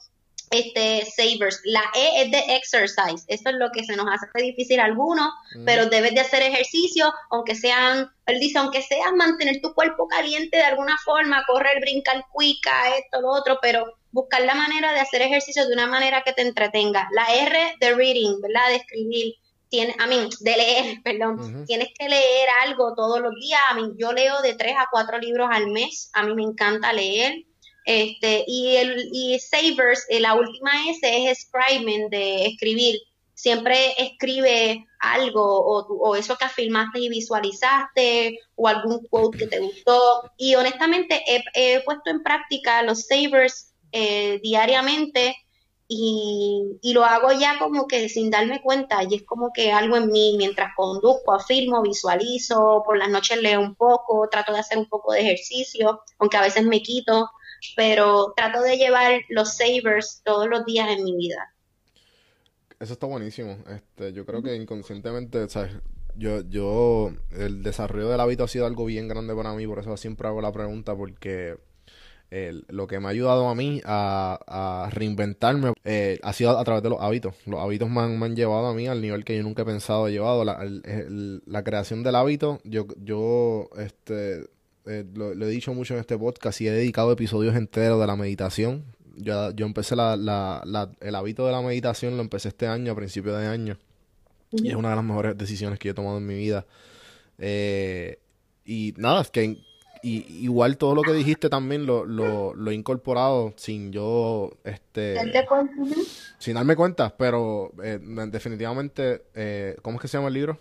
este savers. La E es de exercise. Eso es lo que se nos hace difícil a algunos, mm. pero debes de hacer ejercicio, aunque sean, él dice, aunque sea mantener tu cuerpo caliente de alguna forma, correr, brincar, cuica, esto, lo otro, pero buscar la manera de hacer ejercicio de una manera que te entretenga. La R de reading, ¿verdad? De escribir. Tiene, a mí, de leer, perdón, tienes que leer algo todos los días. A mí, yo leo de tres a cuatro libros al mes. A mí me encanta leer este, y, el, y Savers, eh, la última S es scribing, de escribir. siempre escribe algo o, eso que afirmaste y visualizaste o algún quote que te gustó. Y honestamente he, puesto en práctica los savers eh, diariamente y, lo hago ya como que sin darme cuenta y es como que algo en mí mientras conduzco, afirmo, visualizo, por las noches leo un poco, trato de hacer un poco de ejercicio, aunque a veces me quito, pero trato de llevar los savers todos los días en mi vida. Eso está buenísimo. Este, yo creo que inconscientemente, ¿sabes? Yo, yo, el desarrollo del hábito ha sido algo bien grande para mí, por eso siempre hago la pregunta, porque lo que me ha ayudado a mí a, reinventarme eh, ha sido a través de los hábitos. Los hábitos me han, llevado a mí al nivel que yo nunca he pensado llevado. La, creación del hábito, yo, yo este, eh, lo, he dicho mucho en este podcast y he dedicado episodios enteros de la meditación. Yo, yo empecé la, la, el hábito de la meditación, lo empecé este año, a principios de año. Y es una de las mejores decisiones que he tomado en mi vida. Eh, y nada, es que y igual todo lo que dijiste también lo, lo, lo he incorporado sin yo este sin darme cuenta pero eh, definitivamente eh, ¿cómo es que se llama el libro?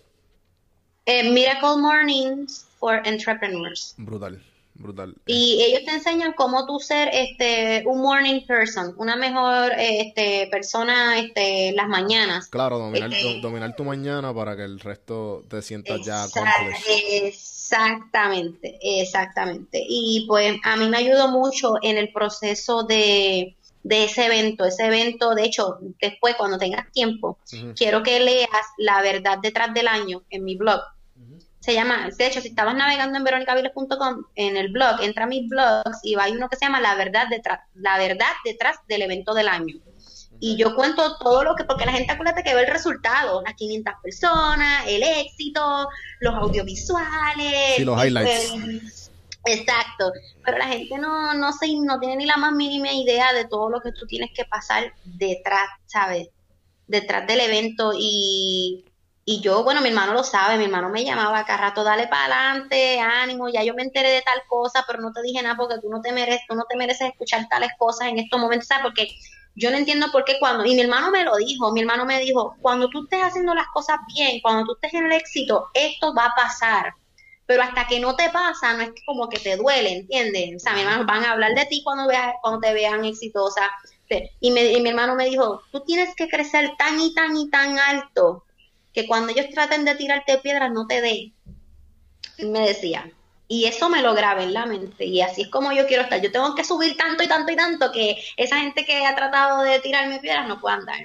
Eh, Miracle Mornings for Entrepreneurs brutal brutal y ellos te enseñan cómo tú ser este un morning person una mejor este persona este las mañanas claro dominar, este dominar tu mañana para que el resto te sientas ya accomplished Exactamente, exactamente. Y pues a mí me ayudó mucho en el proceso de, ese evento. Ese evento, de hecho, después cuando tengas tiempo, quiero que leas La verdad detrás del año en mi blog. Se llama, de hecho, si estabas navegando en veronicaviles.com, en el blog, entra a mis blogs y va hay uno que se llama La verdad detrás, la verdad detrás del evento del año. Y yo cuento todo lo que, porque la gente acuérdate que ve el resultado, las 500 personas, el éxito, los audiovisuales. Sí, los highlights. exacto. Pero la gente no, no, se, no tiene ni la más mínima idea de todo lo que tú tienes que pasar detrás, ¿sabes? Detrás del evento. Y, y yo, bueno, mi hermano lo sabe, mi hermano me llamaba acá rato, dale para adelante, ánimo, ya yo me enteré de tal cosa, pero no te dije nada porque tú no te mereces, tú no te mereces escuchar tales cosas en estos momentos, ¿sabes? Porque yo no entiendo por qué cuando, y mi hermano me lo dijo, mi hermano me dijo, cuando tú estés haciendo las cosas bien, cuando tú estés en el éxito, esto va a pasar. Pero hasta que no te pasa, no es como que te duele, ¿entiendes? O sea, mi hermano van a hablar de ti cuando, veas, cuando te vean exitosa. Y, me, y mi hermano me dijo, tú tienes que crecer tan y tan y tan alto que cuando ellos traten de tirarte piedras no te den. me decía, y eso me lo grabé en la mente y así es como yo quiero estar. Yo tengo que subir tanto y tanto y tanto que esa gente que ha tratado de tirarme piedras no pueda andar.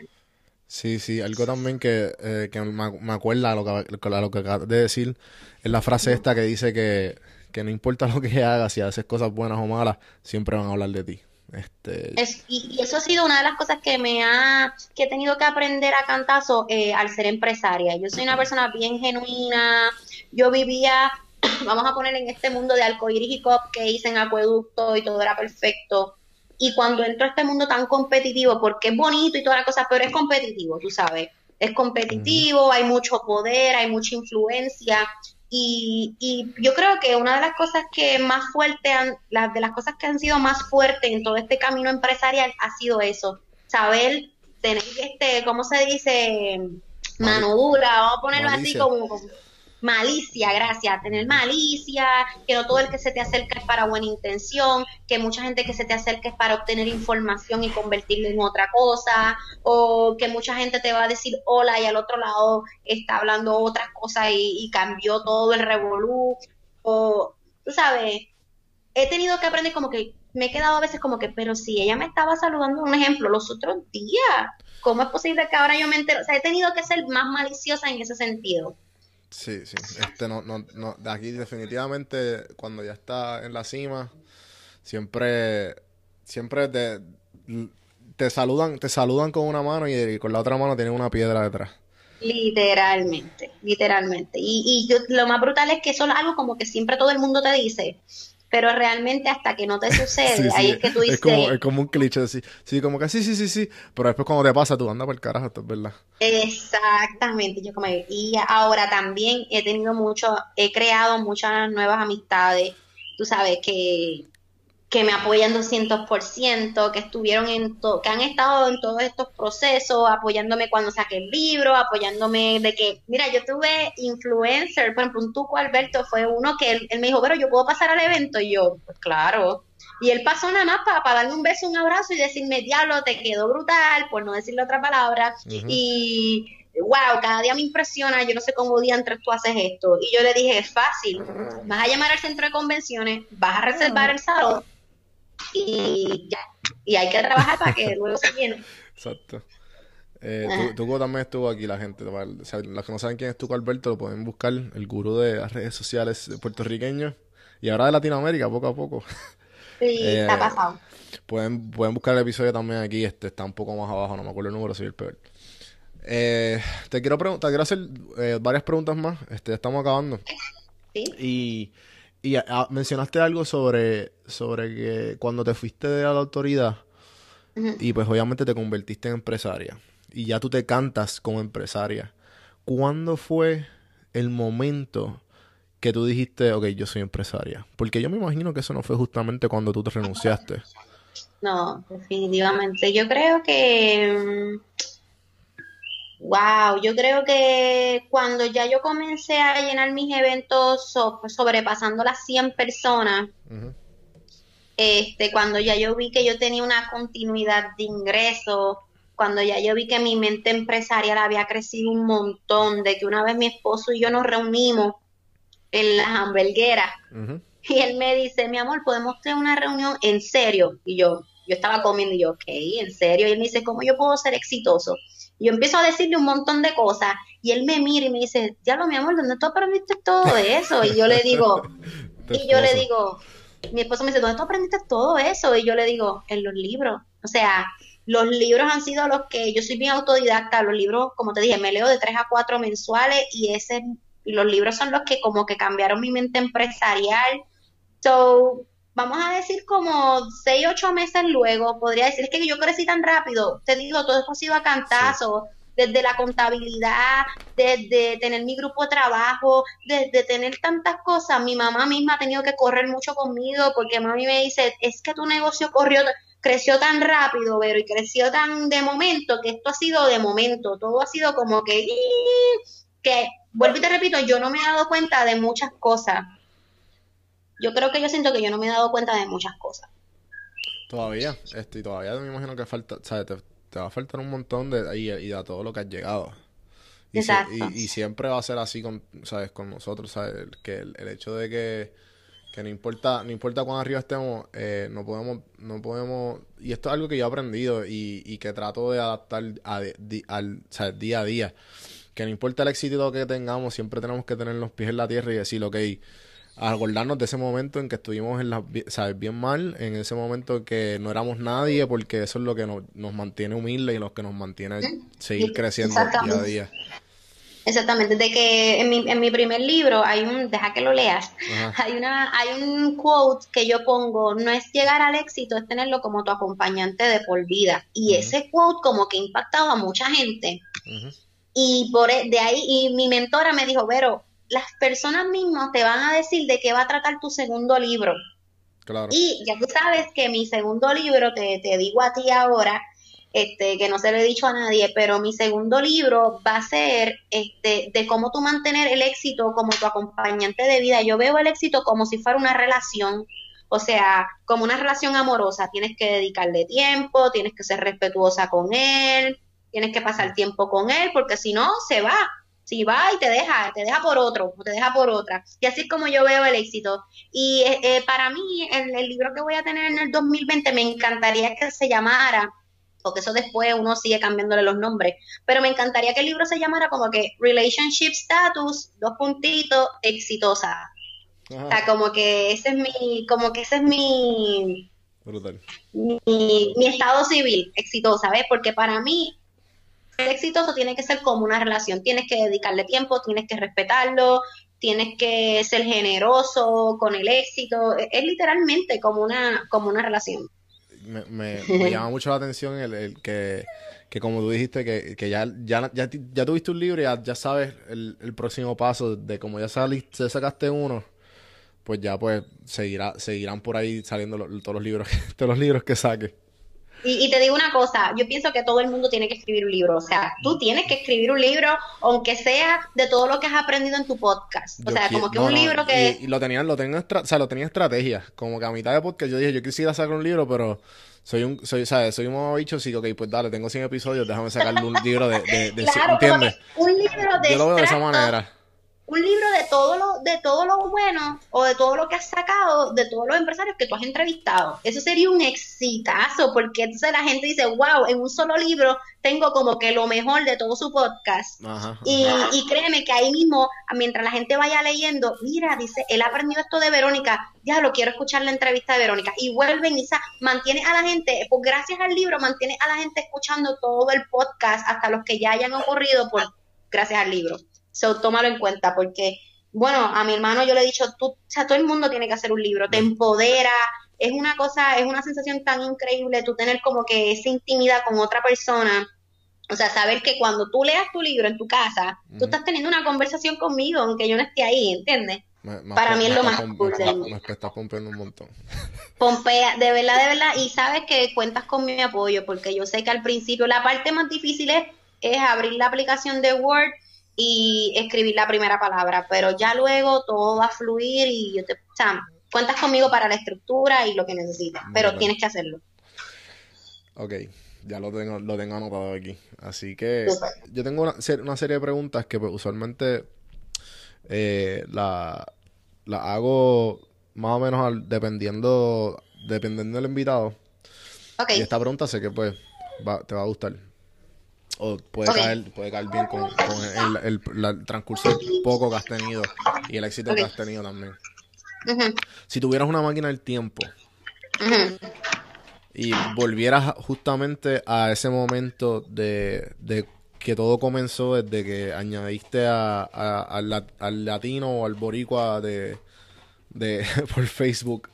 Sí, sí, algo también que, eh, que me, acuerda a lo que, a lo que acabas de decir es la frase esta que dice que, que no importa lo que hagas, si haces cosas buenas o malas, siempre van a hablar de ti. Este... y, eso ha sido una de las cosas que me ha, que he tenido que aprender a cantazo eh, al ser empresaria. Yo soy una persona bien genuina, yo vivía vamos a poner en este mundo de arcoíris y cupcakes en acueducto y todo era perfecto. Y cuando entro a este mundo tan competitivo, porque es bonito y toda la cosa, pero es competitivo, tú sabes. Es competitivo, hay mucho poder, hay mucha influencia. Y, y, yo creo que una de las cosas que más fuerte, han, las de las cosas que han sido más fuertes en todo este camino empresarial ha sido eso, saber tener este, ¿cómo se dice? Mano dura, vamos a ponerlo así como malicia, gracias, tener malicia, que no todo el que se te acerca es para buena intención, que mucha gente que se te acerca es para obtener información y convertirlo en otra cosa, o que mucha gente te va a decir hola y al otro lado está hablando otras cosas y, cambió todo el revolú, o tú sabes, he tenido que aprender como que me he quedado a veces como que, pero si ella me estaba saludando, un ejemplo, los otros días, ¿cómo es posible que ahora yo me entero? O sea, he tenido que ser más maliciosa en ese sentido. Sí, sí. Este no, no, no, de aquí definitivamente cuando ya está en la cima, siempre, siempre te, te saludan, te saludan con una mano y, con la otra mano tienen una piedra detrás. Literalmente, literalmente. Y, y yo, lo más brutal es que eso es algo como que siempre todo el mundo te dice pero realmente hasta que no te sucede, ahí es que tú dices... Es como, es como un cliché, sí, sí, como que sí, sí, sí, sí, pero después cuando te pasa tú andas por el carajo, esto es verdad. Exactamente, yo como... Y ahora también he tenido mucho, he creado muchas nuevas amistades, tú sabes que que me apoyan 200%, que estuvieron en que han estado en todos estos procesos, apoyándome cuando saqué el libro, apoyándome de que, mira, yo tuve influencer, por ejemplo, un Tuco Alberto fue uno que él, me dijo, pero yo puedo pasar al evento, y yo, pues claro. Y él pasó nada más para, darme un beso, un abrazo y decirme, diablo, te quedó brutal, por no decirle otra palabra. Y wow, cada día me impresiona, yo no sé cómo día entre tú haces esto. Y yo le dije, es fácil, vas a llamar al centro de convenciones, vas a reservar el salón y ya. Y hay que trabajar para que luego se llene. Exacto. Eh, Tuco también estuvo aquí, la gente. O sea, los que no saben quién es Tuco Alberto lo pueden buscar, el gurú de las redes sociales puertorriqueños y ahora de Latinoamérica, poco a poco. Sí, eh, está pasado. Pueden, pueden buscar el episodio también aquí, este está un poco más abajo, no me acuerdo el número, soy el peor. Eh, te quiero preguntar, quiero hacer eh, varias preguntas más. Este, estamos acabando. Sí. Y y mencionaste algo sobre, sobre que cuando te fuiste de la autoridad y pues obviamente te convertiste en empresaria y ya tú te cantas como empresaria. ¿Cuándo fue el momento que tú dijiste, ok, yo soy empresaria? Porque yo me imagino que eso no fue justamente cuando tú te renunciaste. No, definitivamente. Yo creo que mm, Wow, yo creo que cuando ya yo comencé a llenar mis eventos sobrepasando las 100 personas, este, cuando ya yo vi que yo tenía una continuidad de ingresos, cuando ya yo vi que mi mente empresarial había crecido un montón, de que una vez mi esposo y yo nos reunimos en las hamburgueras y él me dice, mi amor, podemos tener una reunión en serio. Y yo, yo estaba comiendo y yo, ok, en serio. Y él me dice, ¿cómo yo puedo ser exitoso? Yo empiezo a decirle un montón de cosas y él me mira y me dice, ya lo mi amor, ¿dónde tú aprendiste todo eso? Y yo le digo, y yo le digo, mi esposo me dice, ¿dónde tú aprendiste todo eso? Y yo le digo, en los libros. O sea, los libros han sido los que, yo soy bien autodidacta, los libros, como te dije, me leo de tres a cuatro mensuales y ese, los libros son los que como que cambiaron mi mente empresarial. So, vamos a decir como seis, ocho meses luego, podría decir, es que yo crecí tan rápido, te digo, todo esto ha sido a cantazo, desde la contabilidad, desde tener mi grupo de trabajo, desde tener tantas cosas, mi mamá misma ha tenido que correr mucho conmigo, porque mami me dice, es que tu negocio corrió, creció tan rápido, pero y creció tan de momento, que esto ha sido de momento, todo ha sido como que, que, vuelvo y te repito, yo no me he dado cuenta de muchas cosas yo creo que yo siento que yo no me he dado cuenta de muchas cosas. Todavía, este, y todavía me imagino que falta, ¿sabes? Te, va a faltar un montón de y, y a todo lo que has llegado. Y, Exacto. y, siempre va a ser así con, ¿sabes? con nosotros, ¿sabes? Que el, hecho de que, que, no importa, no importa cuán arriba estemos, eh, no podemos, no podemos, y esto es algo que yo he aprendido y, y que trato de adaptar a, al, ¿sabes? día a día. Que no importa el éxito que tengamos, siempre tenemos que tener los pies en la tierra y decir, ok, acordarnos de ese momento en que estuvimos en la, ¿sabes? bien mal, en ese momento que no éramos nadie, porque eso es lo que nos, mantiene humildes y lo que nos mantiene seguir creciendo día a día. Exactamente, de que en mi, en mi primer libro hay un, deja que lo leas, hay una, hay un quote que yo pongo, no es llegar al éxito, es tenerlo como tu acompañante de por vida. Y ese quote como que ha impactado a mucha gente. Y por e, de ahí, y mi mentora me dijo, Vero, las personas mismas te van a decir de qué va a tratar tu segundo libro. Claro. Y ya tú sabes que mi segundo libro, te, te digo a ti ahora, este, que no se lo he dicho a nadie, pero mi segundo libro va a ser este, de cómo tú mantener el éxito como tu acompañante de vida. Yo veo el éxito como si fuera una relación, o sea, como una relación amorosa. Tienes que dedicarle tiempo, tienes que ser respetuosa con él, tienes que pasar tiempo con él, porque si no, se va si va y te deja, te deja por otro, o te deja por otra. Y así es como yo veo el éxito. Y eh, eh, para mí, el, el, libro que voy a tener en el 2020 me encantaría que se llamara, porque eso después uno sigue cambiándole los nombres, pero me encantaría que el libro se llamara como que Relationship Status, dos puntitos, exitosa. O sea, como que ese es mi, como que ese es mi, Brutal. mi, mi estado civil, exitosa, ¿ves? Porque para mí exitoso tiene que ser como una relación, tienes que dedicarle tiempo, tienes que respetarlo, tienes que ser generoso con el éxito, es, literalmente como una, como una relación. Me, llama mucho la atención el, que, como tú dijiste, que, ya, ya, ya, tuviste un libro y ya, sabes el, próximo paso de como ya saliste, sacaste uno, pues ya pues seguirá, seguirán por ahí saliendo todos los libros, todos los libros que saque. Y, te digo una cosa, yo pienso que todo el mundo tiene que escribir un libro. O sea, tú tienes que escribir un libro, aunque sea de todo lo que has aprendido en tu podcast. O sea, como que un libro que. Y, lo tenían, lo tengo, o sea, lo tenía estrategia. Como que a mitad de podcast yo dije, yo quisiera sacar un libro, pero soy un, soy, ¿sabes? Soy un bicho, sí, ok, pues dale, tengo 100 episodios, déjame sacarle un libro de, de, de ¿entiendes? Un libro de Yo lo veo de esa manera un libro de todo lo de todo lo bueno o de todo lo que has sacado de todos los empresarios que tú has entrevistado. Eso sería un exitazo porque entonces la gente dice, wow, en un solo libro tengo como que lo mejor de todo su podcast. Y, y, créeme que ahí mismo, mientras la gente vaya leyendo, mira, dice, él ha aprendido esto de Verónica, ya lo quiero escuchar la entrevista de Verónica. Y vuelven y mantiene a la gente, pues gracias al libro, mantiene a la gente escuchando todo el podcast, hasta los que ya hayan ocurrido por gracias al libro. So, tómalo en cuenta porque, bueno, a mi hermano yo le he dicho, tú, o sea, todo el mundo tiene que hacer un libro, te empodera, es una cosa, es una sensación tan increíble tú tener como que esa intimidad con otra persona. O sea, saber que cuando tú leas tu libro en tu casa, tú estás teniendo una conversación conmigo, aunque yo no esté ahí, ¿entiendes? Para mí es lo más cool Me estás pompeando un montón. Pompea, de verdad, de verdad. Y sabes que cuentas con mi apoyo, porque yo sé que al principio la parte más difícil es, es abrir la aplicación de Word y escribir la primera palabra, pero ya luego todo va a fluir y yo te, o sea, cuentas conmigo para la estructura y lo que necesitas, pero tienes que hacerlo. Ok, ya lo tengo, lo tengo anotado aquí. Así que yo tengo una, una, serie de preguntas que pues, usualmente eh, la, la hago más o menos dependiendo, dependiendo del invitado. Okay. Y esta pregunta sé que pues te va a gustar o puede, caer, puede caer bien con, el, transcurso poco que has tenido y el éxito que has tenido también. Si tuvieras una máquina del tiempo y volvieras justamente a ese momento de, que todo comenzó desde que añadiste a, al, latino o al boricua de, de por Facebook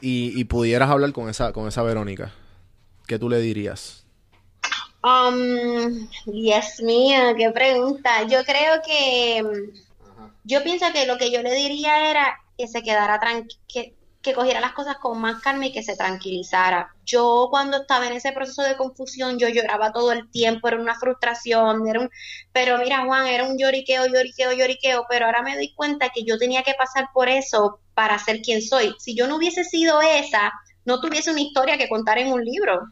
Y, y pudieras hablar con esa, con esa Verónica, ¿qué tú le dirías? Um, Dios mío, qué pregunta. Yo creo que, yo pienso que lo que yo le diría era que se quedara tranquilo, que, cogiera las cosas con más calma y que se tranquilizara. Yo cuando estaba en ese proceso de confusión, yo lloraba todo el tiempo, era una frustración, era un, pero mira Juan, era un lloriqueo, lloriqueo, lloriqueo, pero ahora me doy cuenta que yo tenía que pasar por eso para ser quien soy. Si yo no hubiese sido esa, no tuviese una historia que contar en un libro,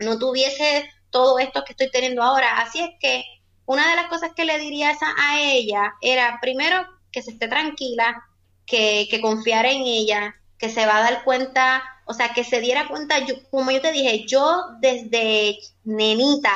no tuviese todo esto que estoy teniendo ahora. Así es que una de las cosas que le diría a ella era, primero, que se esté tranquila, que, que confiara en ella, que se va a dar cuenta, o sea, que se diera cuenta, yo, como yo te dije, yo desde nenita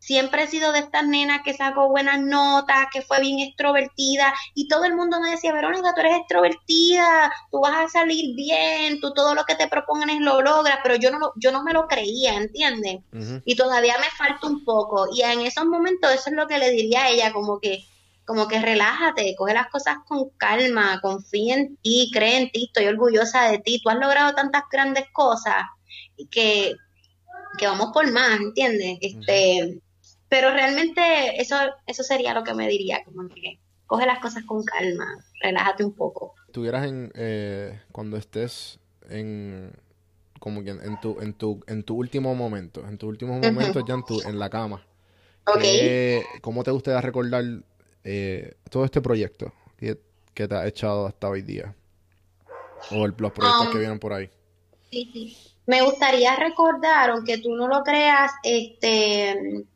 siempre he sido de estas nenas que sacó buenas notas, que fue bien extrovertida y todo el mundo me decía, Verónica, tú eres extrovertida, tú vas a salir bien, tú todo lo que te propones lo logras, pero yo no, yo no me lo creía, ¿entiendes? Y todavía me falta un poco y en esos momentos eso es lo que le diría a ella, como que como que relájate, coge las cosas con calma, confía en ti, cree en ti, estoy orgullosa de ti, tú has logrado tantas grandes cosas que, que vamos por más, ¿entiendes? Este, pero realmente eso, eso sería lo que me diría, como que coge las cosas con calma, relájate un poco. Tuvieras en, eh, cuando estés en, como que en tu, en tu, en tu último momento, en tu último momento ya en, tu, en la cama. Okay. ¿Cómo te gustaría recordar eh, todo este proyecto que, te ha echado hasta hoy día? O los proyectos que um, vienen por ahí. Sí, sí. Me gustaría recordar, aunque tú no lo creas, este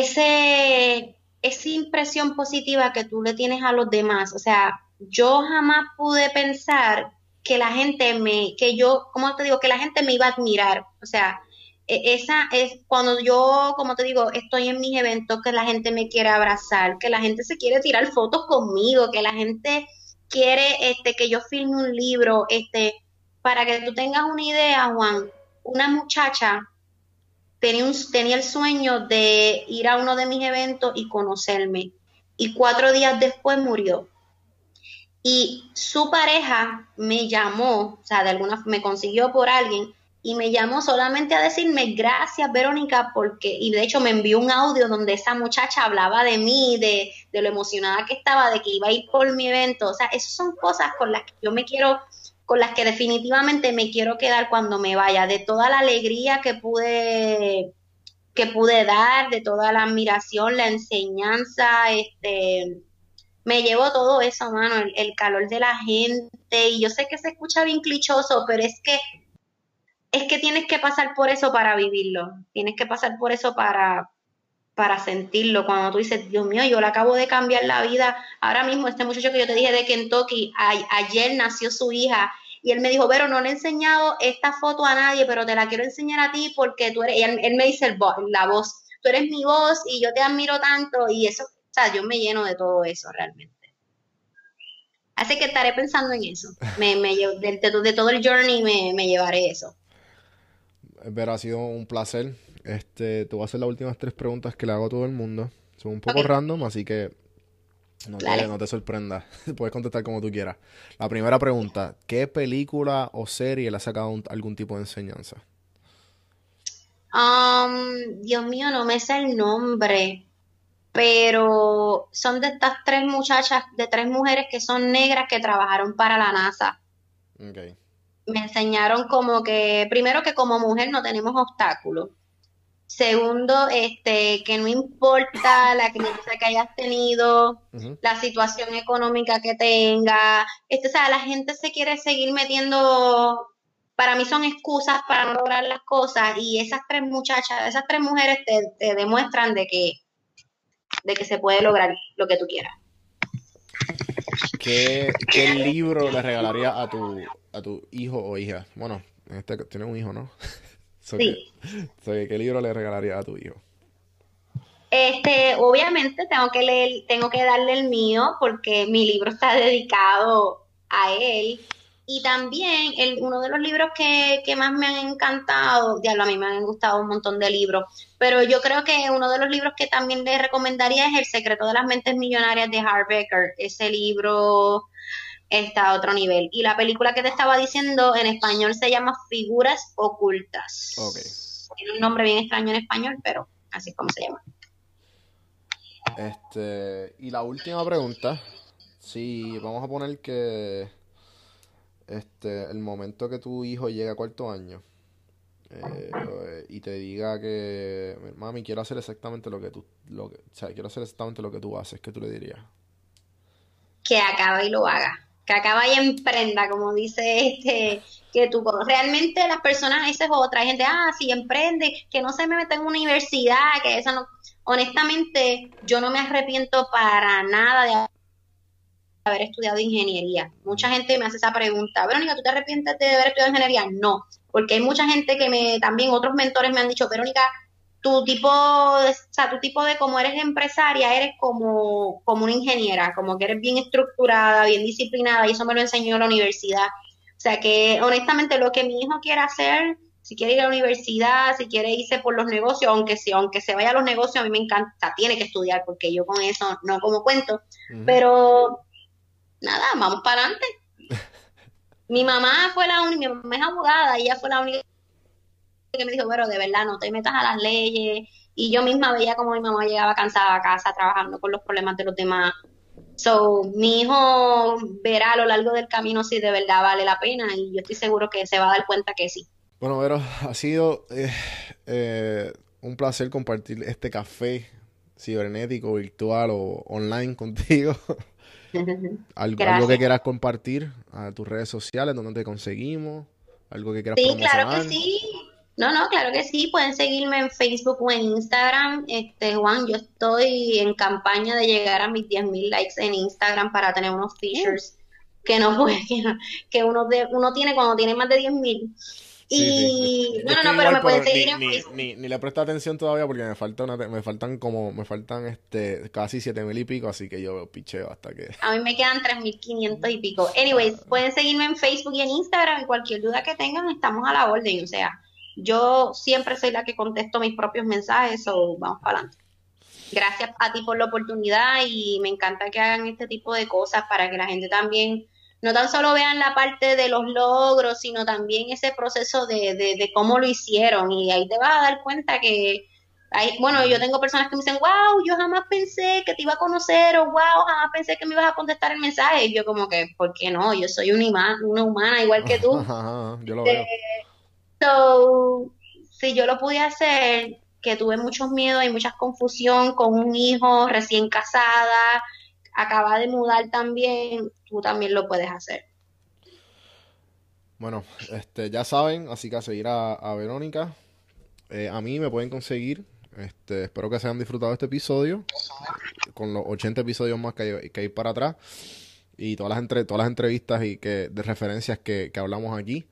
ese, esa impresión positiva que tú le tienes a los demás. O sea, yo jamás pude pensar que la gente me, que yo, ¿cómo te digo? Que la gente me iba a admirar. O sea, e, esa es cuando yo, como te digo, estoy en mis eventos, que la gente me quiere abrazar, que la gente se quiere tirar fotos conmigo, que la gente quiere este que yo filme un libro, este, para que tú tengas una idea, Juan, una muchacha tenía, un, tenía el sueño de ir a uno de mis eventos y conocerme. Y cuatro días después murió. Y su pareja me llamó, o sea, de alguna me consiguió por alguien y me llamó solamente a decirme gracias Verónica porque y de hecho me envió un audio donde esa muchacha hablaba de mí, de, de lo emocionada que estaba, de que iba a ir por mi evento, o sea, esas son cosas con las que yo me quiero, con las que definitivamente me quiero quedar cuando me vaya, de toda la alegría que pude que pude dar, de toda la admiración, la enseñanza, este me llevo todo eso, mano, el, calor de la gente, y yo sé que se escucha bien clichoso, pero es que es que tienes que pasar por eso para vivirlo, tienes que pasar por eso para, para sentirlo. Cuando tú dices, Dios mío, yo le acabo de cambiar la vida. Ahora mismo, este muchacho que yo te dije de Kentucky, ayer nació su hija y él me dijo, pero no le he enseñado esta foto a nadie, pero te la quiero enseñar a ti porque tú eres, él, él me dice el la voz, tú eres mi voz y yo te admiro tanto y eso, o sea, yo me lleno de todo eso realmente. Así que estaré pensando en eso. Me, me, de, de, todo el journey me, me llevaré eso. Ver, ha sido un placer. Este, te voy a hacer las últimas tres preguntas que le hago a todo el mundo. Son un poco random, así que no te, no te sorprendas. Puedes contestar como tú quieras. La primera pregunta: ¿Qué película o serie le ha sacado algún tipo de enseñanza? Um, Dios mío, no me sé el nombre. Pero son de estas tres muchachas, de tres mujeres que son negras que trabajaron para la NASA. Okay me enseñaron como que, primero que como mujer no tenemos obstáculos. Segundo, este, que no importa la crianza que hayas tenido, la situación económica que tenga, este, o sea, la gente se quiere seguir metiendo, para mí son excusas para no lograr las cosas y esas tres muchachas, esas tres mujeres te, demuestran de que, de que se puede lograr lo que tú quieras. ¿Qué, ¿Qué, libro le regalaría a tu, a tu hijo o hija? Bueno, este tiene un hijo, ¿no? Sí. ¿Qué libro le regalaría a tu hijo? Este, obviamente tengo que leer, tengo que darle el mío porque mi libro está dedicado a él. Y también el, uno de los libros que, que, más me han encantado, diablo, a mí me han gustado un montón de libros, pero yo creo que uno de los libros que también le recomendaría es El secreto de las mentes millonarias de Harbecker. Ese libro está a otro nivel. Y la película que te estaba diciendo en español se llama Figuras Ocultas. Tiene un nombre bien extraño en español, pero así es como se llama. Este, y la última pregunta, si vamos a poner que este, el momento que tu hijo llegue a cuarto año eh, y te diga que, mami, quiero hacer exactamente lo que tú, lo que, o sea, quiero hacer exactamente lo que tú haces, ¿qué tú le dirías? Que acabe y lo haga que acaba y emprenda, como dice este, que tú realmente las personas, esa es otra, hay gente, ah, sí, emprende, que no se me meta en universidad, que eso no, honestamente, yo no me arrepiento para nada de haber estudiado ingeniería. Mucha gente me hace esa pregunta, Verónica, ¿tú te arrepientes de haber estudiado ingeniería? No, porque hay mucha gente que me, también otros mentores me han dicho, Verónica, tu tipo, de, o sea, tu tipo de como eres empresaria, eres como, como una ingeniera, como que eres bien estructurada, bien disciplinada, y eso me lo enseñó la universidad. O sea que honestamente lo que mi hijo quiere hacer, si quiere ir a la universidad, si quiere irse por los negocios, aunque si, aunque se vaya a los negocios, a mí me encanta, tiene que estudiar, porque yo con eso no como cuento. Pero nada, vamos para adelante. mi mamá fue la única, mi mamá es abogada, ella fue la única que me dijo, pero de verdad no te metas a las leyes. Y yo misma veía como mi mamá llegaba cansada a casa trabajando con los problemas de los demás. So, mi hijo verá a lo largo del camino si de verdad vale la pena y yo estoy seguro que se va a dar cuenta que sí. Bueno, Vero, ha sido eh, eh, un placer compartir este café cibernético, virtual o online contigo. algo, algo, que quieras compartir a tus redes sociales, donde te conseguimos, algo que quieras Sí, claro que sí. No, no, claro que sí, pueden seguirme en Facebook o en Instagram. Este, Juan, yo estoy en campaña de llegar a mis 10.000 likes en Instagram para tener unos features que no puede, que, uno, de, uno tiene cuando tiene más de 10.000. Y no, no, no, pero me pueden seguir en Facebook. Ni, le presto atención todavía porque me falta me faltan como, me faltan este casi siete mil y pico, así que yo picheo hasta que. A mí me quedan 3.500 y pico. Anyways, pueden seguirme en Facebook y en Instagram y cualquier duda que tengan, estamos a la orden. O sea, yo siempre soy la que contesto mis propios mensajes o vamos para adelante. Gracias a ti por la oportunidad y me encanta que hagan este tipo de cosas para que la gente también no tan solo vean la parte de los logros, sino también ese proceso de, de, de cómo lo hicieron. Y ahí te vas a dar cuenta que hay, bueno, yo tengo personas que me dicen, wow, yo jamás pensé que te iba a conocer, o wow, jamás pensé que me ibas a contestar el mensaje. Y yo como que, ¿por qué no? Yo soy una, una humana igual que tú. yo lo veo. Si yo lo pude hacer, que tuve muchos miedos y mucha confusión con un hijo recién casada, acaba de mudar también, tú también lo puedes hacer. Bueno, este, ya saben, así que a seguir a, Verónica. Eh, a mí me pueden conseguir. Este, espero que se hayan disfrutado este episodio. Con los 80 episodios más que hay, que hay para atrás. Y todas las, entre, todas las entrevistas y que, de referencias que, que hablamos aquí.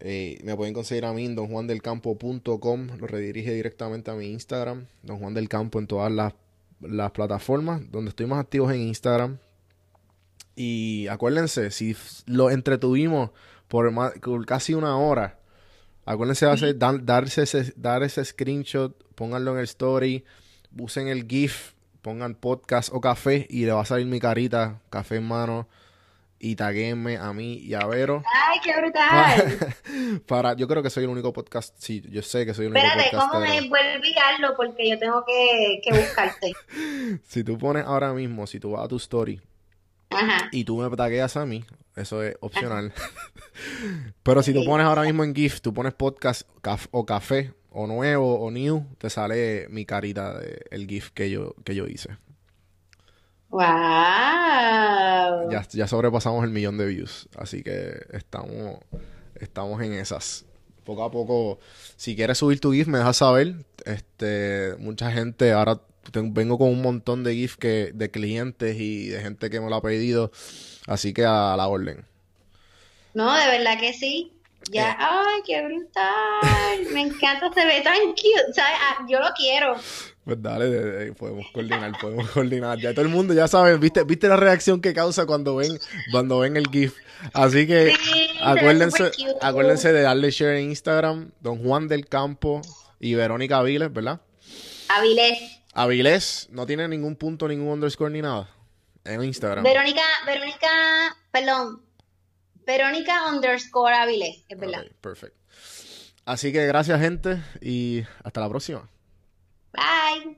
Eh, me pueden conseguir a mí en donjuandelcampo.com. Lo redirige directamente a mi Instagram. Don Juan del Campo en todas las las plataformas donde estoy más activos en Instagram. Y acuérdense, si lo entretuvimos por, casi una hora, acuérdense de darse ese, dar ese screenshot, pónganlo en el story, usen el GIF, pongan podcast o café y le va a salir mi carita, café en mano y taguenme a mí y a Vero. ¡Ay, qué brutal! Para, yo creo que soy el único podcast, sí, yo sé que soy el único Espérate, ¿cómo me vuelve a Porque yo tengo que, que buscarte. si tú pones ahora mismo, si tú vas a tu story y tú me tagueas a mí, eso es opcional. Pero si tú pones ahora mismo en GIF, tú pones podcast o café o nuevo o new, te sale mi carita de el GIF que yo, que yo hice. ¡Wow! Ya, ya sobrepasamos el millón de views. Así que estamos, estamos en esas. Poco a poco, si quieres subir tu GIF, me dejas saber. Este, mucha gente, ahora vengo con un montón de GIF que, de clientes y de gente que me lo ha pedido. Así que a la orden. No, de verdad que sí. Ya, eh. ay, qué brutal. Me encanta, se ve tan cute. ¿sabes? Ah, yo lo quiero. Pues dale, podemos coordinar, podemos coordinar. Ya todo el mundo ya sabe, viste, viste la reacción que causa cuando ven, cuando ven el GIF. Así que acuérdense, acuérdense de darle share en Instagram, Don Juan del Campo y Verónica Aviles, ¿verdad? Avilés. Avilés, no tiene ningún punto, ningún underscore ni nada en Instagram. Verónica, Verónica, perdón, Verónica underscore Avilés, es verdad. perfecto. Así que gracias gente y hasta la próxima. Bye.